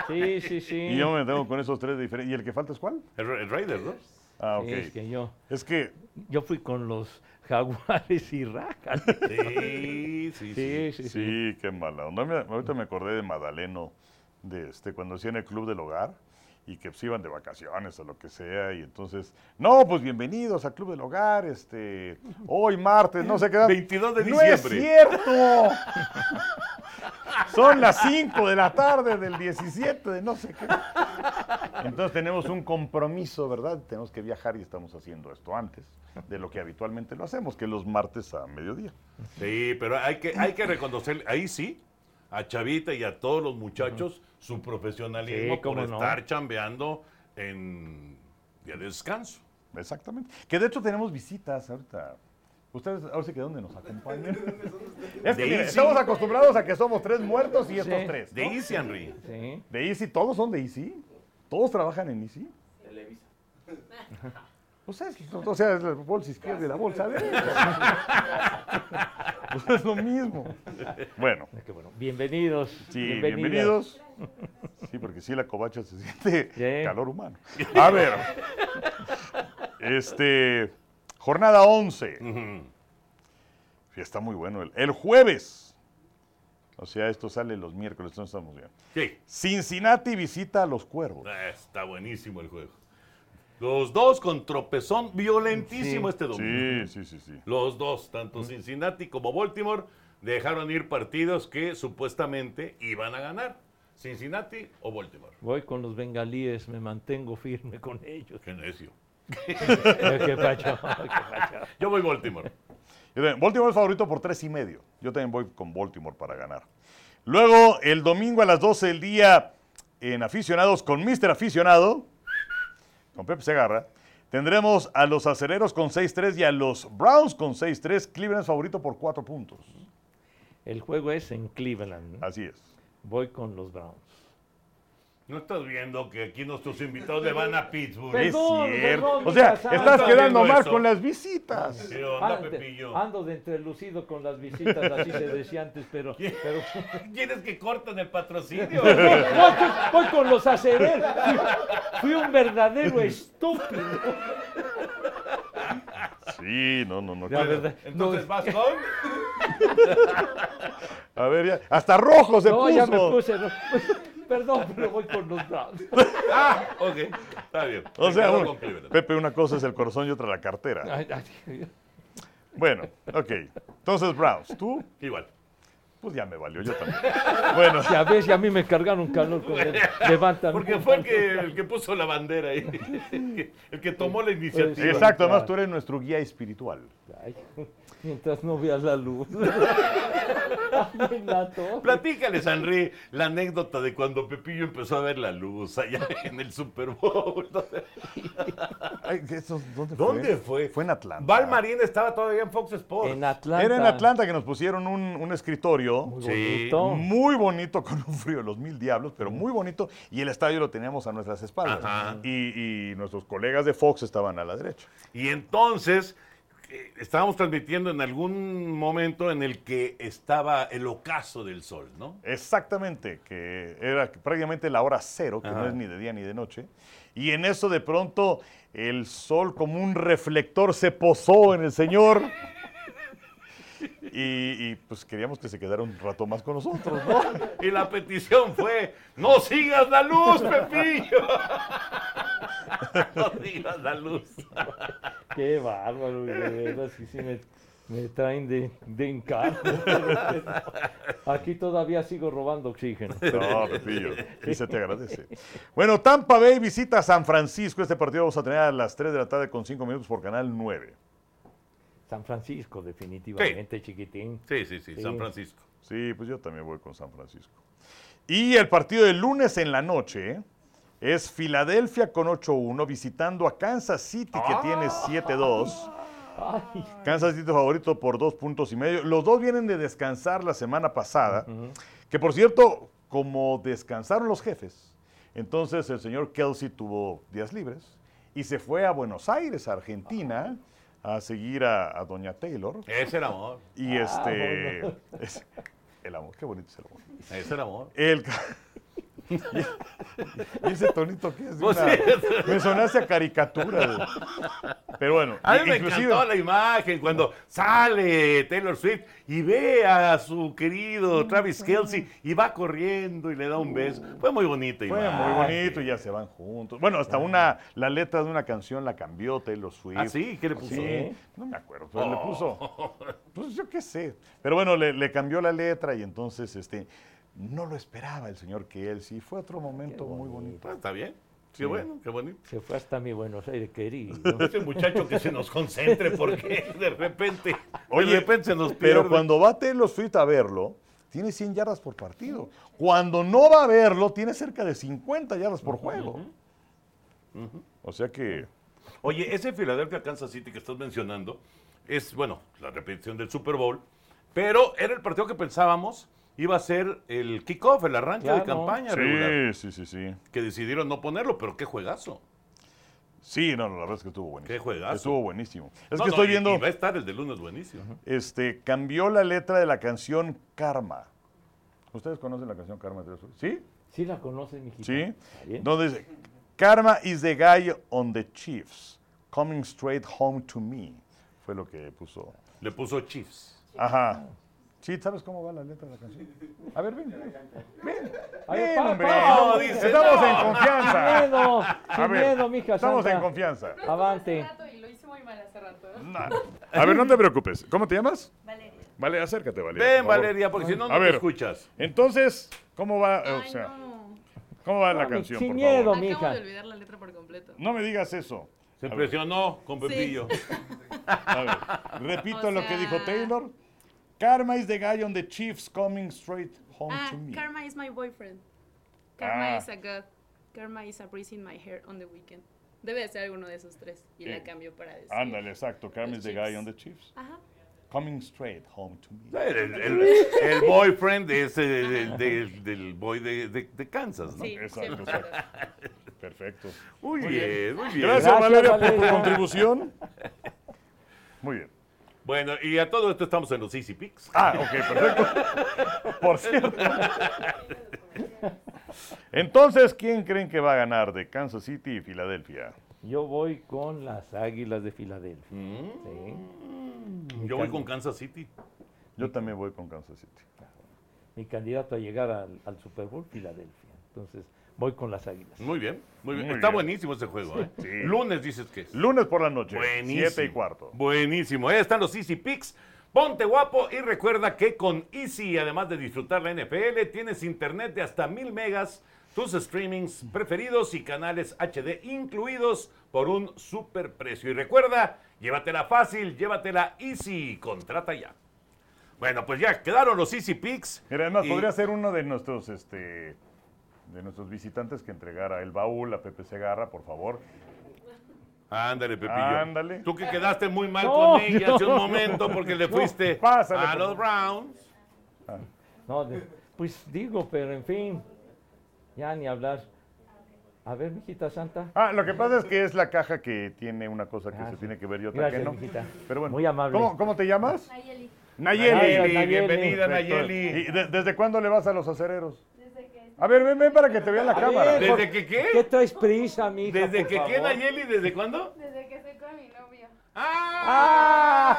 Sí, sí, sí. Y yo me tengo con esos tres diferentes. ¿Y el que falta es cuál? El, el Raider, ¿no? Ah, ok. Sí, es que yo, Es que yo fui con los jaguares y rajas. Sí, sí, sí. Sí, sí, sí. Sí, qué mala onda. Me- ahorita me acordé de Madaleno, de este, cuando hacían el club del hogar y que se iban de vacaciones o lo que sea. Y entonces, no, pues bienvenidos al club del hogar, este, hoy martes, no sé qué. 22 de ¡No es diciembre. cierto! Son las 5 de la tarde del 17 de no sé qué. Entonces tenemos un compromiso, ¿verdad? Tenemos que viajar y estamos haciendo esto antes de lo que habitualmente lo hacemos, que es los martes a mediodía. Sí, pero hay que, hay que reconocer, ahí sí, a Chavita y a todos los muchachos, su profesionalismo Sí, por no. estar chambeando en día de descanso. Exactamente. Que de hecho tenemos visitas ahorita. Ustedes, ahora sí que dónde nos acompañan. es que De mira, estamos acostumbrados a que somos tres muertos y estos Sí. tres. De ¿no? Easy, Henry. Sí. De Easy, todos son de Easy. Todos trabajan en Easy. Pues es, o sea, es la bolsa izquierda y la bolsa derecha. pues es lo mismo. Bueno, Qué bueno. Bienvenidos. sí, bienvenidas. bienvenidos. Sí, porque sí la covacha se siente Sí. calor humano. A ver, este, jornada 11. Ujú. Sí, está muy bueno. El, el jueves. O sea, esto sale los miércoles, no estamos bien. Sí. Cincinnati visita a los cuervos. Ah, Está buenísimo el juego. Los dos con tropezón violentísimo Sí. este domingo. Sí, sí, sí, sí. Los dos, tanto Cincinnati como Baltimore, dejaron ir partidos que supuestamente iban a ganar. Cincinnati o Baltimore. Voy con los bengalíes, me mantengo firme con ellos. Qué necio. ¿Qué pacho? ¿Qué pacho? Yo voy Baltimore. Yo también- Baltimore es favorito por tres y medio. Yo también voy con Baltimore para ganar. Luego, el domingo a las 12 del día, en Aficionados con Mr. Aficionado, con Pepe Segarra, tendremos a los acereros con 6-3 y a los Browns con 6-3. Cleveland es favorito por cuatro puntos. El juego es en Cleveland. ¿no? Así es. Voy con los Browns. ¿No estás viendo que aquí nuestros invitados le van a Pittsburgh? Perdón, es cierto. perdón, o sea, estás Está quedando mal eso. con las visitas. ¿Qué onda, Pepillo? ando de entrelucido con las visitas, así se decía antes, pero... pero ¿Quieres que corten el patrocinio? voy, voy- voy con los acereros. Fui, fui un verdadero estúpido. Sí, no, no, no. La verdad. Entonces no, vas con. A ver, ya. Hasta rojo se no, puso. ya me puse. no, pues, perdón, pero voy con los Browns. Ah, ok. Está bien. O sea. Pepe, una cosa es el corazón y otra la cartera. Ay, ay, Bueno, ok. Entonces, Browns, tú, Igual. pues ya me valió, yo también. Bueno, Ya ves, ya a mí me cargaron calor con el levántame. Porque fue el que, el que puso la bandera ahí. El que tomó la iniciativa. Exacto, además tú eres nuestro guía espiritual. Mientras no veas la luz. Platícales, Henry, la anécdota de cuando Pepillo empezó a ver la luz allá en el Super Bowl. Ay, ¿eso ¿Dónde, ¿Dónde fue? fue? Fue en Atlanta. Val Marín estaba todavía en Fox Sports. En Atlanta. Era en Atlanta que nos pusieron un, un escritorio Muy Sí. bonito. muy bonito, con un frío de los mil diablos, pero muy bonito, y el estadio lo teníamos a nuestras espaldas. Ajá. Y, y nuestros colegas de Fox estaban a la derecha. Y entonces eh, estábamos transmitiendo en algún momento en el que estaba el ocaso del sol, ¿no? Exactamente, que era prácticamente la hora cero, que no es ni de día ni de noche. Y en eso de pronto el sol como un reflector se posó en el señor. Y, y, pues queríamos que se quedara un rato más con nosotros, ¿no? Y la petición fue, no sigas la luz, Pepillo. no sigas la luz. Qué bárbaro, de verdad, sí, sí me, me traen de, de encargo. Aquí todavía sigo robando oxígeno. No, Pepillo, y se te agradece. Bueno, Tampa Bay visita a San Francisco. Este partido vamos a tener a las 3 de la tarde con 5 minutos por Canal 9. San Francisco, definitivamente, chiquitín. Sí, sí, sí, Sí. San Francisco. Sí, pues yo también voy con San Francisco. Y el partido del lunes en la noche es Filadelfia con 8-1 visitando a Kansas City que tiene 7-2. Ay, Kansas City favorito por dos puntos y medio. Los dos vienen de descansar la semana pasada, que por cierto, como descansaron los jefes, entonces el señor Kelsey tuvo días libres y se fue a Buenos Aires, Argentina, a seguir a, a doña Taylor. Es el amor. Y Ah, este... bueno. es- el amor, qué bonito es el amor. Es el amor. El... y ese tonito que es de Pues una- me sonaste a caricatura. güey. Pero bueno, A mí me encantó la imagen cuando sale Taylor Swift y ve a su querido Travis Kelsey y va corriendo y le da un beso. Fue muy bonita Fue imagen. muy bonito y ya se van juntos. Bueno, hasta una, la letra de una canción la cambió Taylor Swift. ¿Ah, sí? ¿Qué le puso? Sí, no me acuerdo, pero le puso, pues yo qué sé. Pero bueno, le, le cambió la letra y entonces, este, no lo esperaba el señor Kelsey. Fue otro momento muy bonito. Ah, Está bien. Qué bueno, qué bonito. se fue hasta mi Buenos Aires querido. Ese muchacho que se nos concentre porque de repente, Oye, de repente se nos pierde. Pero cuando va Taylor Swift a verlo, tiene 100 yardas por partido. Cuando no va a verlo, tiene cerca de 50 yardas por juego. O sea que, Oye, ese Philadelphia Kansas City que estás mencionando es, bueno, la repetición del Super Bowl, pero era el partido que pensábamos iba a ser el kickoff, el arranque de campaña regular, sí, sí, sí, sí. que decidieron no ponerlo, pero qué juegazo. Sí, no, no, la verdad es que estuvo buenísimo. Qué juegazo. Estuvo buenísimo. Es No, que no, estoy viendo, Y va a estar el de lunes buenísimo. este, cambió la letra de la canción Karma. ¿Ustedes conocen la canción Karma? de? ¿Sí? ¿Sí la conoces, mijita? Sí. Está bien. Donde dice, Karma is the guy on the Chiefs, coming straight home to me. Fue lo que puso. Le puso Chiefs. Ajá. Sí, ¿sabes cómo va la letra de la canción? A ver, ven. Ven. A ver, ven, pa- hombre. no, dice, Estamos no. en confianza. Sin miedo, A sin ver, miedo, mija Estamos santa. en confianza. Avante. rato y lo hice muy mal hace rato. A ver, no te preocupes. ¿Cómo te llamas? Valeria. Vale, acércate, Valeria. Ven, por. Valeria, porque si no, no A te ver. escuchas. Entonces, ¿cómo va? o sea, no. ¿cómo va la canción, sin por miedo. favor? Acabo mija. de olvidar la letra por completo. No me digas eso. Se impresionó con Sí. Pepillo. A ver, repito O lo que dijo Taylor. Karma is the guy on the Chiefs coming straight home Ah, to me. Karma is my boyfriend. Karma Ah. is a god. Karma is a breeze in my hair on the weekend. Debe de ser alguno de esos tres. Y la cambio para decir. Ándale, exacto. Karma is the Chiefs. guy on the Chiefs. Ajá. Coming straight home to me. El, el- el boyfriend es el, el- del- del boy de, de- de Kansas, ¿no? Sí, Exacto, 100%. Perfecto. Muy bien, muy bien. Gracias, Gracias, Valeria, por tu contribución. Muy bien. Bueno, y a todo esto estamos en los Easy Picks. Ah, ok, perfecto. Por cierto. Entonces, ¿quién creen que va a ganar de Kansas City y Filadelfia? Yo voy con las Águilas de Filadelfia. Mm. Sí. Yo voy con Kansas City. Yo también voy con Kansas City. Mi candidato a llegar al, al Super Bowl, Filadelfia. Entonces, voy con las Águilas. Muy bien, muy bien. Muy Está bien. buenísimo ese juego, ¿eh? Sí. Lunes dices que es. Lunes por la noche, Buenísimo. 7 y cuarto. Buenísimo. Ahí están los Easy Picks. Ponte guapo y recuerda que con Easy, además de disfrutar la NFL, tienes internet de hasta mil megas, tus streamings preferidos y canales HD incluidos por un super precio. Y recuerda, llévatela fácil, llévatela Easy. Contrata ya. Bueno, pues ya quedaron los Easy Picks. Mira, además Y- podría ser uno de nuestros, este, de nuestros visitantes que entregara el baúl a Pepe Segarra, por favor. Ándale, Pepillo. Ándale. Tú que quedaste muy mal No, con ella no. hace un momento porque le fuiste pásale, a los. Browns. No, de- pues digo, pero en fin, ya ni hablar. A ver, mijita santa. Ah, lo que pasa es que es la caja que tiene una cosa que se Gracias. tiene que ver y otra Gracias, que no. mijita. Pero bueno, Muy amable. ¿Cómo, cómo te llamas? Nayeli, Nayeli. Nayeli, Nayeli. bienvenida Perfecto. Nayeli. ¿Y de- desde cuándo le vas a los acereros? A ver, ven, ven para que te vea la A cámara. ver, ¿Desde que qué? ¿Qué traes prisa, mija? ¿Desde por que qué, favor? Nayeli? ¿Desde cuándo? desde que estoy con mi novio. ¡Ah!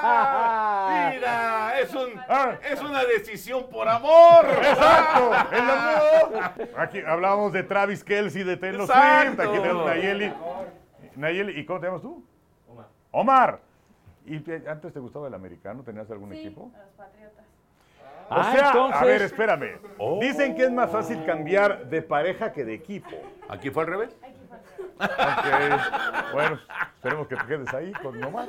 Ah. Mira, es, un, Ah. es una decisión por amor. ¡Exacto! ¡Es lo nuevo! Aquí hablábamos de Travis Kelsey, de Taylor Swift. Exacto. Aquí tenemos a Nayeli. Nayeli, ¿y cómo te llamas tú? Omar. Omar. ¿Y te- antes te gustaba el americano? ¿Tenías algún Sí, equipo? a los patriotas. O Ah, sea, entonces- a ver, espérame. Oh. Dicen que es más fácil cambiar de pareja que de equipo. ¿Aquí fue al revés? Aquí fue. Ok. Bueno, esperemos que te quedes ahí con Omar.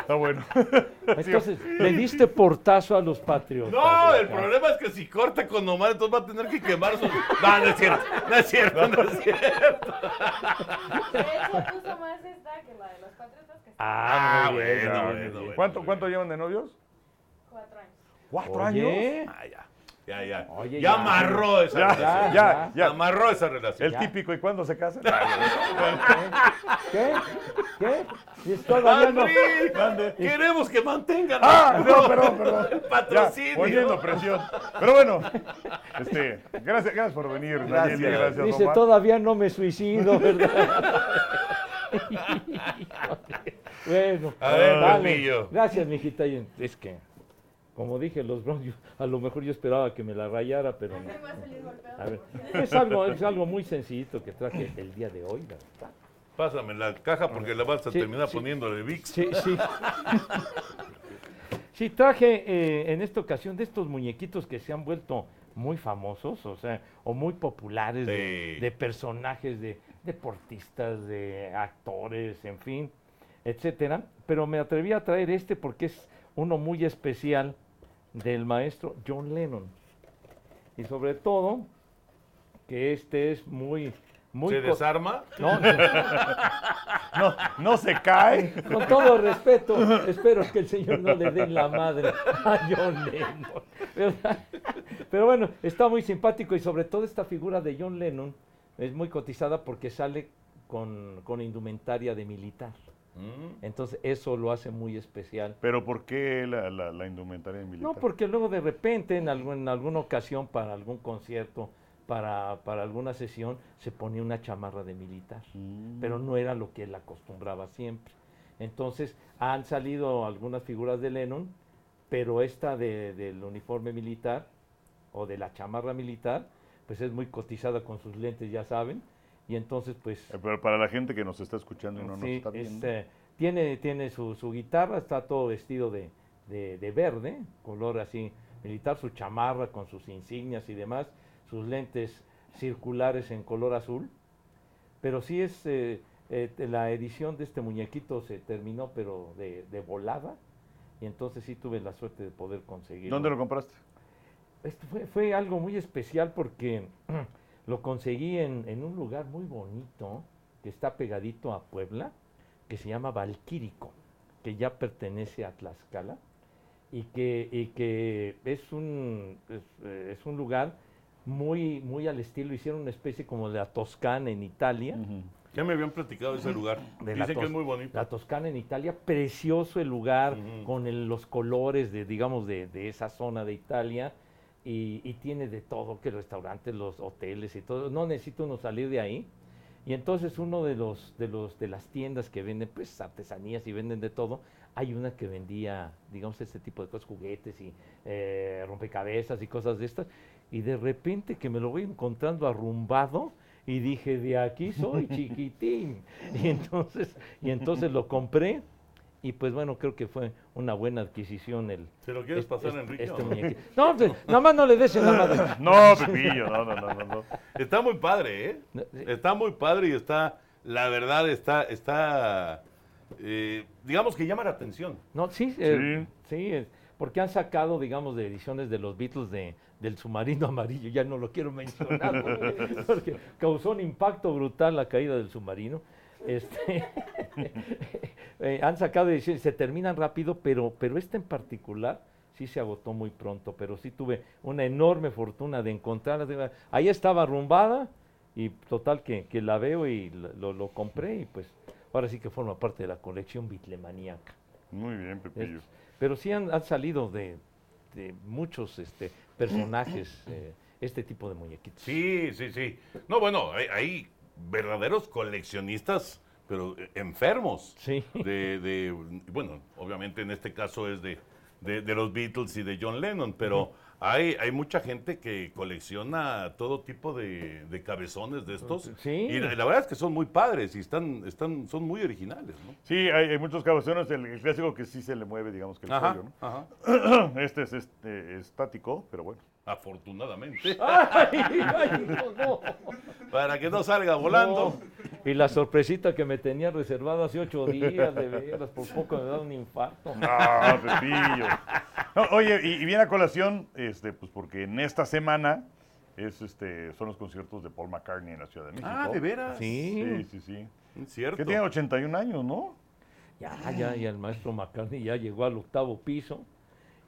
Está bueno. Entonces, le diste portazo a los patriotas. No, el problema es que si corta con Omar, entonces va a tener que quemar sus... No, no es cierto, no es cierto, no es cierto. De hecho, puso más esta que la de los patriotas que Ah, bien, bueno, bueno, bien. bueno. ¿Cuánto, ¿Cuánto llevan de novios? Cuatro años. ¿Cuatro Oye, Ah, ya, ya, ya. Oye, ya ya. amarró esa Ya, relación. ya, ya. Amarró esa relación. El Ya. típico, ¿y cuándo se casan? ¿Qué? ¿Qué? Y. Andri, queremos que mantengan Ah, nuestro- no, perdón, perdón. el patrocinio. poniendo presión. Pero bueno, este, gracias, gracias por venir, Gracias. Nayeli, gracias, Dice, Omar. todavía no me suicido, ¿verdad? bueno, A ver, dale. Gracias, mijita. Es que, como dije, los Browns, yo- a lo mejor yo esperaba que me la rayara, pero no. A ver, es algo, es algo muy sencillito que traje el día de hoy, ¿verdad? Pásame la caja porque la vas a Sí, terminar sí. poniéndole VIX. Sí, sí. Sí, traje eh, en esta ocasión de estos muñequitos que se han vuelto muy famosos, o sea, o muy populares de, de personajes, de deportistas, de actores, en fin, etcétera. Pero me atreví a traer este porque es uno muy especial del maestro John Lennon. Y sobre todo, que este es muy, muy... ¿Se desarma? No, No, no se cae. Con todo respeto, espero que el señor no le dé la madre a John Lennon. ¿verdad? Pero bueno, está muy simpático y sobre todo esta figura de John Lennon es muy cotizada porque sale con, con indumentaria de militar. Mm. Entonces eso lo hace muy especial. Pero ¿por qué la, la, la indumentaria militar? No, porque luego de repente en, algún- en alguna ocasión para algún concierto, para, para alguna sesión, se ponía una chamarra de militar. Mm. pero no era lo que él acostumbraba siempre. Entonces han salido algunas figuras de Lennon, pero esta de- del uniforme militar o de la chamarra militar, pues es muy cotizada con sus lentes, ya saben, y entonces pues Eh, Pero para la gente que nos está escuchando y no nos está viendo. este, tiene, tiene su, su guitarra, está todo vestido de, de- de verde, color así militar, su chamarra con sus insignias y demás, sus lentes circulares en color azul. Pero sí es, eh, eh, la edición de este muñequito se terminó, pero de, de volada, y entonces sí tuve la suerte de poder conseguirlo. ¿Dónde lo compraste? Esto fue, fue algo muy especial porque lo conseguí en, en un lugar muy bonito que está pegadito a Puebla, que se llama Valquírico, que ya pertenece a Tlaxcala y que, y que es, un, es, eh, es un lugar muy, muy al estilo, hicieron una especie como de la Toscana en Italia. Ya me habían platicado de ese lugar. de la Dicen que es muy bonito. La Toscana en Italia, precioso el lugar, con el- los colores de, digamos, de, de esa zona de Italia, y, y tiene de todo, que restaurantes, los hoteles y todo. No necesito uno salir de ahí. Y entonces uno de los, de los, de las tiendas que venden, pues, artesanías y venden de todo, hay una que vendía, digamos, este tipo de cosas, juguetes y eh, rompecabezas y cosas de estas. Y de repente que me lo voy encontrando arrumbado, y dije, de aquí soy, chiquitín. Y entonces, y entonces lo compré. Y pues bueno, creo que fue una buena adquisición el. ¿Se lo quieres pasar, este- Enrique? este no? muñequito. No, pues, nada más no le des en la madre. No, Pepillo, no, no, no, no, no. Está muy padre, ¿eh? Sí. Está muy padre y está, la verdad, está, está, eh, digamos que llama la atención. No, sí, eh, sí, es- porque han sacado, digamos, de ediciones de los Beatles de, del submarino amarillo, ya no lo quiero mencionar, porque causó un impacto brutal la caída del submarino. Este, eh, han sacado ediciones, se terminan rápido, pero, pero esta en particular sí se agotó muy pronto, pero sí tuve una enorme fortuna de encontrarla. Ahí estaba arrumbada y total que, que la veo y lo- lo, compré y pues ahora sí que forma parte de la colección bitlemaníaca. Muy bien, Pepillo. Es- pero sí han, han salido de, de muchos este, personajes eh, este tipo de muñequitos. Sí, sí, sí. No, bueno, hay verdaderos coleccionistas, pero eh, enfermos. Sí. De, de- bueno, obviamente en este caso es de, de, de los Beatles y de John Lennon, pero hay, hay mucha gente que colecciona todo tipo de, de cabezones de estos. Sí. Y la, la verdad es que son muy padres y están, están, son muy originales, ¿no? Sí, hay, hay muchos cabezones, el, el clásico que sí se le mueve, digamos que el Ajá, cuello, ajá. ¿no? Este es este, estático, pero bueno. Afortunadamente. ¡Ay, ay, no, no! Para que no salga volando. No. Y la sorpresita que me tenía reservada hace ocho días, de veras, por poco me da un infarto. Ah, Pepillo. No, oye, y, y viene a colación, este, pues porque en esta semana es, este, son los conciertos de Paul McCartney en la Ciudad de México. Ah, ¿de veras? Sí, Sí, sí, cierto. Que tiene 81 años, ¿no? ya, ya, ya el maestro McCartney ya llegó al octavo piso.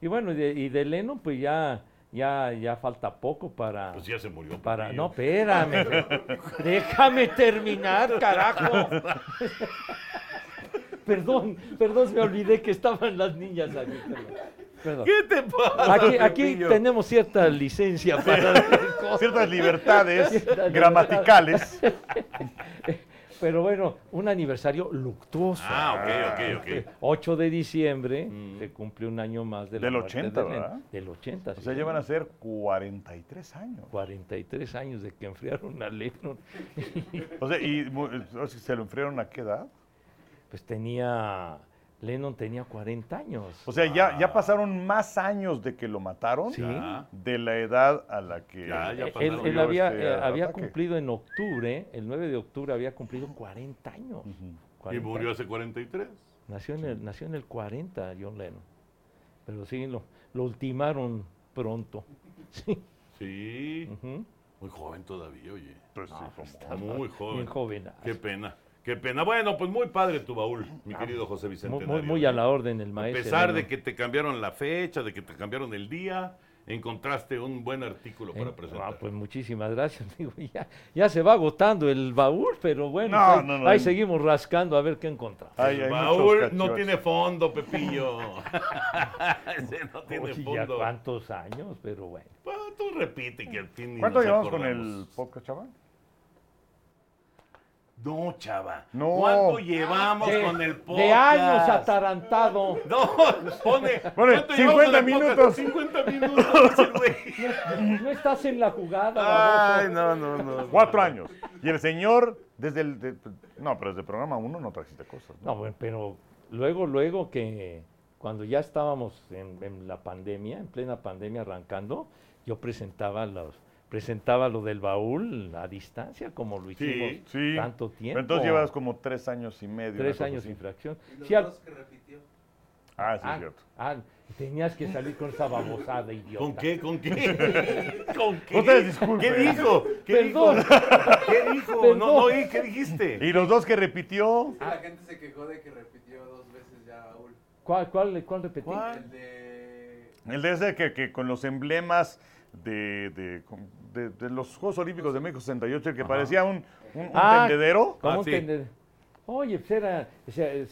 Y bueno, y de, y de Lennon, pues ya, ya, ya falta poco para... Pues ya se murió. Para, no, espérame. Déjame terminar, carajo. perdón, perdón, me olvidé que estaban las niñas aquí. Perdón. ¿Qué te pasa? Aquí, aquí tenemos cierta licencia para cosas. Ciertas libertades gramaticales. Pero bueno, un aniversario luctuoso. Ah, ok, ok, ok. 8 de diciembre Mm. se cumple un año más de la Del muerte 80, de. ¿verdad? Del 80, O sí. sea, llevan a ser 43 años. 43 años de que enfriaron a Lennon. O sea, ¿y se lo enfriaron a qué edad? Pues tenía, Lennon tenía 40 años. O sea, ya, ya pasaron más años de que lo mataron Sí. De la edad a la que... Ya, ya Él, pasaron. él murió había, este eh, había cumplido en octubre, el 9 de octubre había cumplido 40 años. Y 40 murió hace 43. Nació en, el, nació en el 40 John Lennon. Pero sí, lo, lo ultimaron pronto. Sí. Sí. ujú. Muy joven todavía, oye. Pues sí, No, estaba Muy joven. Bien joven. Qué pena. Qué pena. Bueno, pues muy padre tu baúl, mi querido José Vicente. Muy, muy, muy a la orden el A maestro. pesar de que te cambiaron la fecha, de que te cambiaron el día, encontraste un buen artículo para presentar. Ah, pues muchísimas gracias. Digo, ya, ya se va agotando el baúl, pero bueno, No, ahí, no, no, ahí seguimos rascando a ver qué encontramos. Ay, el baúl no tiene fondo, Pepillo. Ese no tiene Oye, ya fondo. cuántos años, pero bueno. Pues, tú repite que al fin ¿Cuánto llevamos con acordamos. el podcast, chaval? No, chava. No. ¿Cuánto llevamos De, con el podcast? de años atarantado. No, pone. Pone ¿cuánto 50 llevamos con el minutos. podcast? 50 minutos, el güey. No estás en la jugada, Ay, no, no, no. Cuatro años. Y el señor, desde el... de- no, pero desde el programa uno no trajiste cosas. ¿no? No, bueno, pero luego, luego que cuando ya estábamos en, en la pandemia, en plena pandemia arrancando, yo presentaba los presentaba lo del baúl a distancia, como lo hicimos Sí. tanto Pero tiempo. entonces llevas como tres años y medio. tres años sin fracción. Y los Sí, al- dos que repitió. Ah, sí, ah, es cierto. ah, tenías que salir con esa babosada, idiota. ¿Con qué? ¿Con qué? ¿Con qué? Ustedes disculpen. ¿Qué dijo? ¿Qué Perdón. dijo? ¿Qué dijo? No, Perdón. no, oí, ¿qué dijiste? Y los dos que repitió... La gente se quejó de que repitió dos veces ya Raúl. ¿Cuál, cuál, cuál repetí? ¿Cuál? El de. El de ese que, que con los emblemas de, de, de- de los Juegos Olímpicos de México 68, el que parecía un, un, un Ah, tendedero. ¿Cómo Ah, sí. entender? Oye, pues era, se, Y el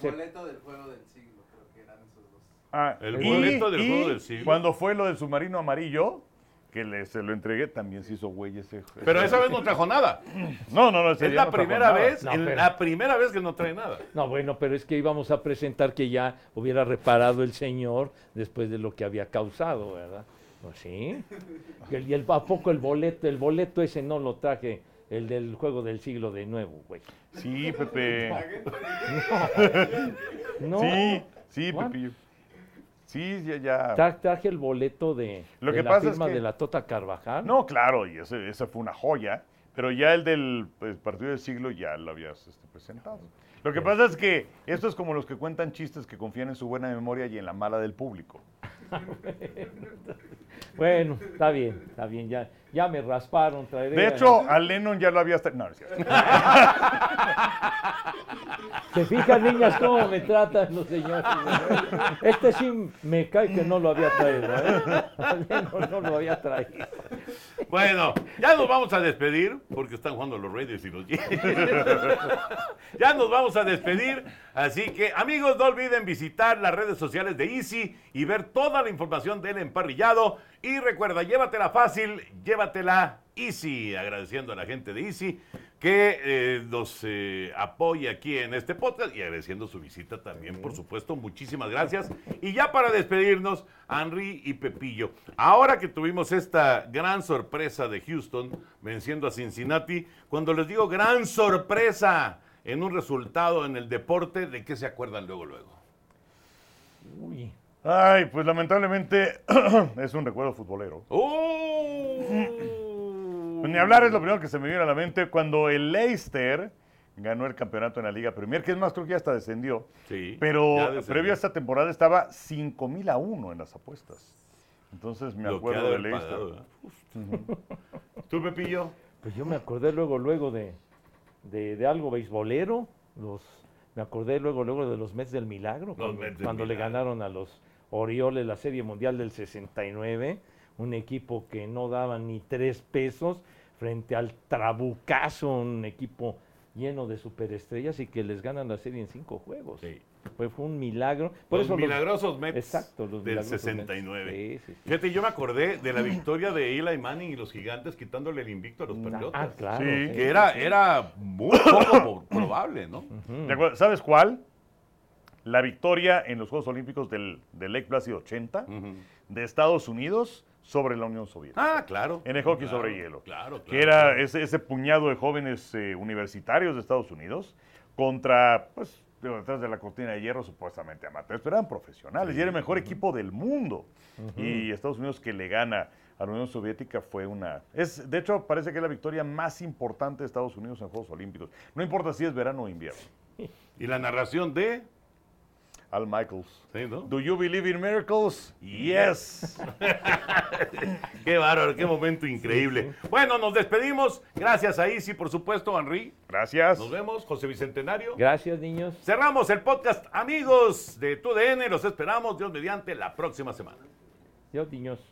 se- boleto del juego del siglo, creo que eran esos dos. Ah, El y- boleto del y Juego del Siglo. Cuando fue lo del submarino amarillo, que le, se lo entregué, también se hizo güey ese. Pero esa vez no trajo nada. No, no, no. ese Es la no primera vez, No, en pero- la primera vez que no trae nada. No, bueno, pero es que íbamos a presentar que ya hubiera reparado el señor después de lo que había causado, ¿verdad? Pues sí. Y el, y el- ¿a poco el boleto, el boleto ese no lo traje, el del juego del siglo de nuevo, güey? Sí, Pepe. No. Sí, sí, ¿Cuál? Pepillo. Sí, ya, ya. Tra- traje el boleto de, Lo de que la pasa es firma que- de la Tota Carvajal. No, claro, y ese- esa fue una joya. Pero ya el del pues, partido del siglo ya lo habías este, presentado. Lo que pasa es que esto es como los que cuentan chistes que confían en su buena memoria y en la mala del público. Bueno, está bien, está bien, ya, ya me rasparon. traeré De hecho, a Lennon ya lo habías... tra- No, no es cierto. ¿Se fijan, niñas, cómo me tratan los señores? Este sí me cae que no lo había traído, ¿eh? No, no lo había traído. Bueno, ya nos vamos a despedir porque están jugando los Raiders y los Jets. ya nos vamos a despedir. Así que, amigos, no olviden visitar las redes sociales de Easy y ver toda la información del emparrillado. Y recuerda, llévatela fácil, llévatela Easy. Agradeciendo a la gente de Easy que eh, nos eh, apoya aquí en este podcast y agradeciendo su visita también, por supuesto. Muchísimas gracias. Y ya para despedirnos, Henry y Pepillo. Ahora que tuvimos esta gran sorpresa de Houston venciendo a Cincinnati, cuando les digo gran sorpresa en un resultado en el deporte, ¿de qué se acuerdan luego, luego? Uy, Ay, pues lamentablemente es un recuerdo futbolero. ¡Oh! Pues ni hablar es lo primero que se me viene a la mente cuando el Leicester ganó el campeonato en la Liga Premier, que es más, creo que ya hasta descendió. Sí, Pero descendió. previo a esta temporada estaba 5 mil a 1 en las apuestas. Entonces me Lo acuerdo de Leicester. pagado. ¿Tú, Pepillo? pues yo me acordé luego, luego de, de, de algo beisbolero. Los, me acordé luego, luego de los Mets del Milagro. cuando Mets del cuando le ganaron a los Orioles la Serie Mundial del 69. Un equipo que no daba ni tres pesos frente al Trabucazo, un equipo lleno de superestrellas y que les ganan la serie en cinco juegos. Sí. Fue, fue un milagro. Por los eso milagrosos Mets Exacto, los del milagrosos Mets. 69. Sí, sí, sí. Fíjate, yo me acordé de la victoria de Eli Manning y los gigantes quitándole el invicto a los Patriotas. Ah, claro. Sí. sí, Que era, era muy poco probable, ¿no? Ujú. ¿Te acuerdas? ¿Sabes cuál? La victoria en los Juegos Olímpicos del, del Lake Placid 80 Ujú. de Estados Unidos sobre la Unión Soviética. Ah, claro. En el hockey Claro, sobre hielo. Claro, claro. que era claro. ese, ese puñado de jóvenes eh, universitarios de Estados Unidos contra, pues, detrás de la cortina de hierro, supuestamente amateurs, pero eran profesionales y era el mejor equipo del mundo. Y Estados Unidos que le gana a la Unión Soviética fue una... Es, de hecho, parece que es la victoria más importante de Estados Unidos en Juegos Olímpicos. No importa si es verano o invierno. Y la narración de... Al Michaels. Sí, ¿no? Do you believe in miracles? Yes. Qué bárbaro, qué momento increíble. Bueno, nos despedimos. Gracias a Isi, por supuesto, Henry. Gracias. Nos vemos, José Bicentenario. Gracias, niños. Cerramos el podcast, amigos de TUDN. Los esperamos, Dios mediante, la próxima semana. Yo, niños.